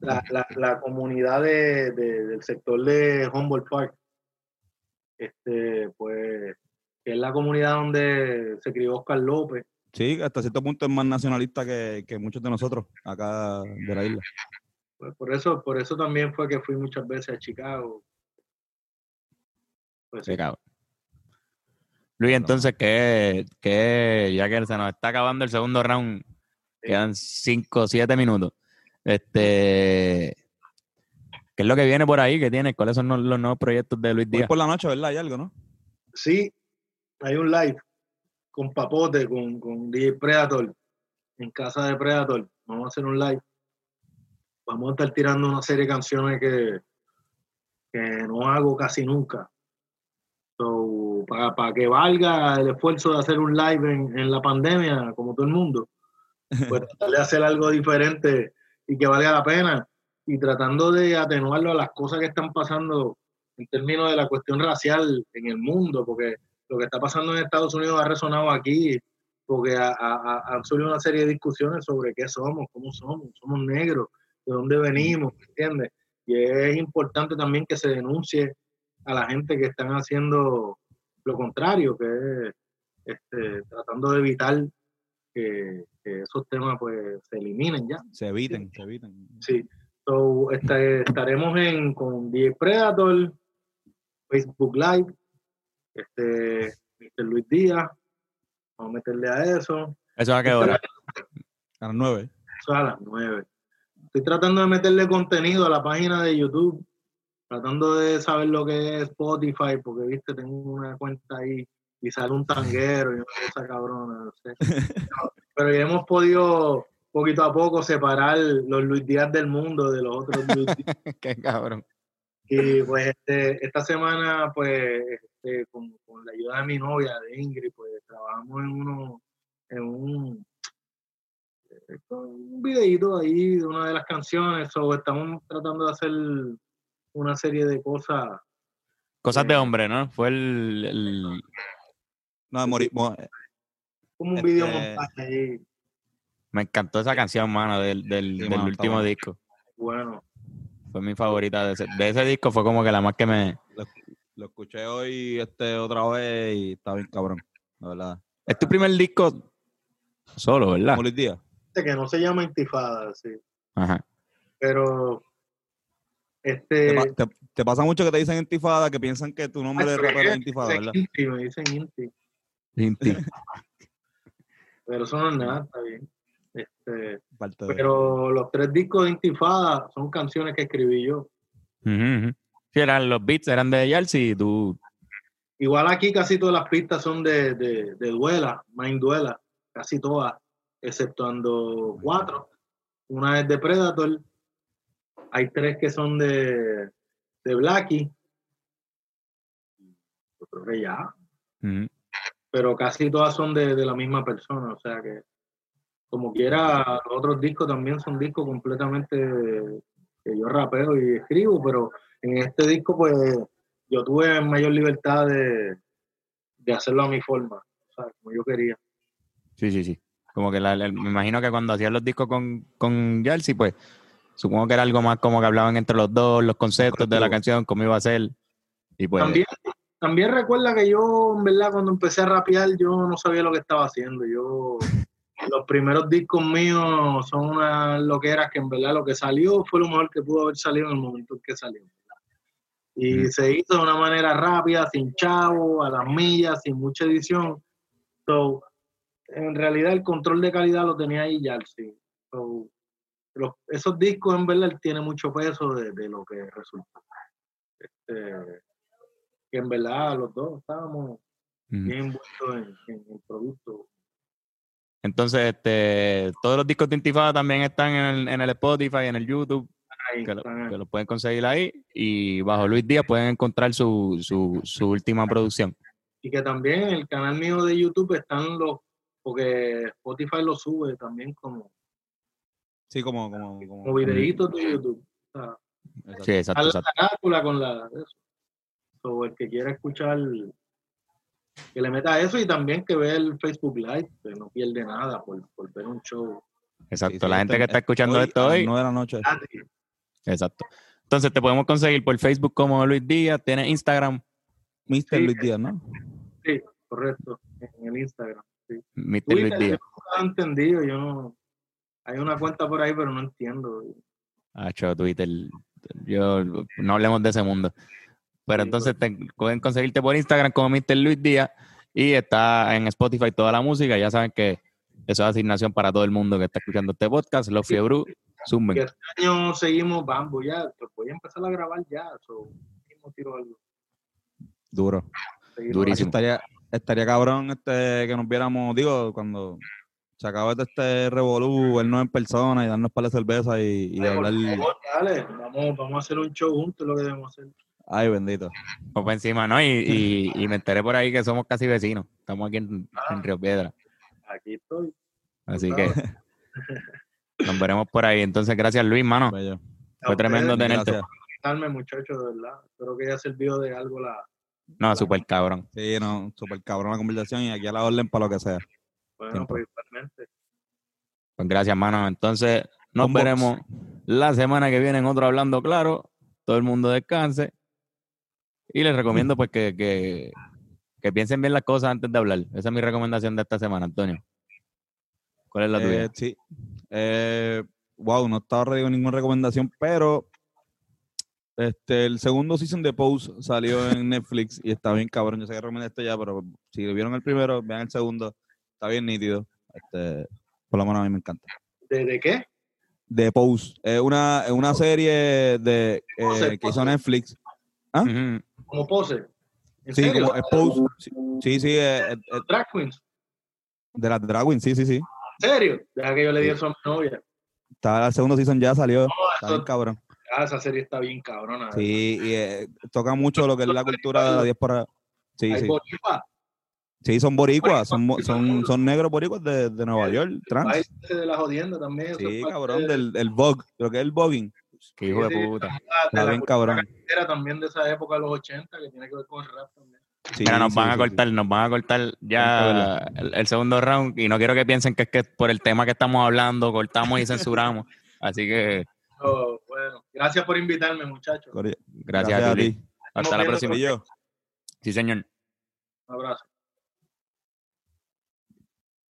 la, la, la comunidad de, de- del sector de Humboldt Park, este, pues, que es la comunidad donde se crió Oscar López. Sí, hasta cierto punto es más nacionalista que, que muchos de nosotros acá de la isla. Pues por eso, por eso también fue que fui muchas veces a Chicago. Pues, cabrón. Luis, entonces, que, que ya que se nos está acabando el segundo round, quedan 5 o 7 minutos. Este, ¿Qué es lo que viene por ahí? ¿Qué tienes? ¿Cuáles son los, nuevos proyectos de Luis Hoy Díaz? por la noche, ¿verdad? Hay algo, ¿no? sí, hay un live con Papote, con, con DJ Predator, en casa de Predator. Vamos a hacer un live. Vamos a estar tirando una serie de canciones que, que no hago casi nunca. So, para, para que valga el esfuerzo de hacer un live en, en la pandemia, como todo el mundo, pues tratar de hacer algo diferente y que valga la pena. Y tratando de atenuarlo a las cosas que están pasando en términos de la cuestión racial en el mundo, porque lo que está pasando en Estados Unidos ha resonado aquí, porque ha, ha- ha- han surgido una serie de discusiones sobre qué somos, cómo somos, somos negros, de dónde venimos, ¿entiendes? Y es importante también que se denuncie a la gente que están haciendo lo contrario, que es este, tratando de evitar que, que esos temas pues se eliminen ya. Se eviten, se eviten. Sí. So, este, estaremos en, con DJ Predator, Facebook Live, este, Mr. Luis Díaz, vamos a meterle a eso, ¿Eso a qué hora? A las nueve. eso a las 9. Estoy tratando de meterle contenido a la página de YouTube, tratando de saber lo que es Spotify, porque viste, tengo una cuenta ahí y sale un tanguero y una cosa cabrona, no sé. No, [laughs] pero ya hemos podido poquito a poco separar los Luis Díaz del mundo de los otros Luis Díaz. [laughs] Qué cabrón. Y pues este, esta semana, pues, este, con, con la ayuda de mi novia, de Ingrid, pues trabajamos en uno, en un, eh, un videíto ahí de una de las canciones, o estamos tratando de hacer una serie de cosas. Cosas de hombre, ¿no? Fue el, el- No, morí, mo- como un Este- video montaje ahí, Me encantó esa canción, mano, del, del, Sí, del mano, está último bueno. disco. bueno. Fue mi favorita de ese, de ese disco, fue como que la más que me... lo escuché hoy este, otra vez y está bien cabrón, la verdad. Es tu primer disco solo, ¿verdad? Díaz. Este que no se llama Intifada, sí, Ajá. pero Te, este... te- te pasa mucho que te dicen intifada, que piensan que tu nombre Ay, rapero es es- intifada, ¿verdad? Inti, me dicen Inti. [laughs] Pero eso no es nada, está bien. Este, pero los tres discos de Intifada son canciones que escribí yo. Sí, eran, los beats eran de Yalsi y tú. Igual aquí casi todas las pistas son de, de, de Duela, Mind Duela, casi todas, exceptuando cuatro. Una es de Predator, hay tres que son de, de Blackie. Yo creo que ya. Pero casi todas son de, de la misma persona, o sea que como quiera, los otros discos también son discos completamente que yo rapeo y escribo, pero en este disco pues yo tuve mayor libertad de, de hacerlo a mi forma, o sea, como yo quería. Sí, sí, sí. Como que la- la- me imagino que cuando hacían los discos con, con Yalsi, pues supongo que era algo más como que hablaban entre los dos, los conceptos de la canción, cómo iba a ser. Y pues. También, también recuerda que yo, en verdad, cuando empecé a rapear, yo no sabía lo que estaba haciendo. Yo, los primeros discos míos son unas loqueras que en verdad lo que salió fue lo mejor que pudo haber salido en el momento en que salió. Y Mm. se hizo de una manera rápida, sin chavo, a las millas, sin mucha edición. So, en realidad el control de calidad lo tenía ahí Yalsi. So, los- esos discos en verdad tienen mucho peso de, de lo que resultó. Este, que en verdad los dos estábamos bien envueltos en, en el producto. Entonces, este, todos los discos de Intifada también están en el, en el Spotify, en el YouTube, Ahí que lo, están. que lo pueden conseguir ahí. Y bajo Luis Díaz pueden encontrar su, su, su última producción. Y que también en el canal mío de YouTube están los, porque Spotify lo sube también como, Sí, como, como, como- como videitos de YouTube. O sea, Exacto. Sí, exacto, a la exacto. carátula con la eso. So, el que quiera escuchar que le meta eso y también que vea el Facebook Live, que no pierde nada por, por ver un show Exacto. Sí, sí, la gente que está escuchando hoy, esto a las hoy, nueve de la noche. exacto. Entonces te podemos conseguir por Facebook como Luis Díaz, tienes Instagram, Mr. Sí. Luis Díaz, ¿no? Sí, correcto, en el Instagram. Sí. Mr. Luis Twitter, yo Díaz. no lo he entendido, yo no. Hay una cuenta por ahí, pero no entiendo. Hacho, Twitter. Yo, no hablemos de ese mundo. Pero Sí, entonces te, pueden conseguirte por Instagram como Mr. Luis Díaz y está en Spotify toda la música. Ya saben que eso es asignación para todo el mundo que está escuchando este podcast. Los Fiebru, zumben. Este año seguimos, vamos, ya, pues voy a empezar a grabar ya. So, mismo tiro algo. Duro. Seguimos Durísimo. Estaría, estaría cabrón este, que nos viéramos, digo, cuando se acabe de este revolú, vernos en persona y darnos para la cerveza y, y Ay, por hablar. favor, dale, vamos, vamos a hacer un show juntos, lo que debemos hacer. Ay, bendito. Vamos pa' encima, ¿no? Y, y, y me enteré por ahí que somos casi vecinos. Estamos aquí en, en Río Piedra. Aquí estoy. Así que [laughs] nos veremos por ahí. Entonces, gracias Luis, mano. Bello. Fue tremendo ustedes, tenerte. Gracias. Muchachos, de verdad. Espero que haya servido de algo la. No, súper cabrón. Sí, no, súper cabrón la conversación y aquí a la orden para lo que sea. Bueno, Siempre. pues igualmente. Pues gracias, mano. Entonces, nos veremos la semana que viene en otro Hablando Claro. Todo el mundo descanse. Y les recomiendo pues que, que, que piensen bien las cosas antes de hablar. Esa es mi recomendación de esta semana, Antonio. ¿Cuál es la tuya? Eh, sí. Eh, wow, no estaba ready con ninguna recomendación, pero este, el segundo season de Pose salió en [laughs] Netflix y está bien cabrón. Yo sé que recomendé este ya, pero si vieron el primero, vean el segundo. Está bien nítido. Este, por lo menos a mí me encanta. ¿De, de qué? De Pose. Es una, es una serie de, eh, que hizo. Netflix. ¿ah? Ujú. Como pose. ¿En Sí, serio? como Pose. Sí, sí, es Drag queens. de las Drag Queens, sí, sí, sí. ¿En serio? Deja que yo le di eso a mi novia. Está el segundo season ya salió. No, Está bien cabrón. ah, esa serie está bien cabrona. Sí, y eh, toca mucho lo que es la cultura de la diáspora. Sí, sí. boricua, Sí, son boricuas, son, son, son negros boricuas de, de Nueva York, trans. de la jodienda también. Sí, cabrón, de- del, del Vogue, lo que es el voguing. Qué hijo Sí, de puta. la bien cabrón. también de esa época de los 80 que tiene que ver con el rap también. Sí, Mira, nos sí, van a sí, cortar, nos van a cortar ya el, el segundo round y no quiero que piensen que es que por el tema que estamos hablando cortamos y censuramos. [laughs] Así que Oh, bueno, gracias por invitarme, muchachos. gracias, a ti. Hasta la próxima. Y yo. Sí, señor. Un abrazo.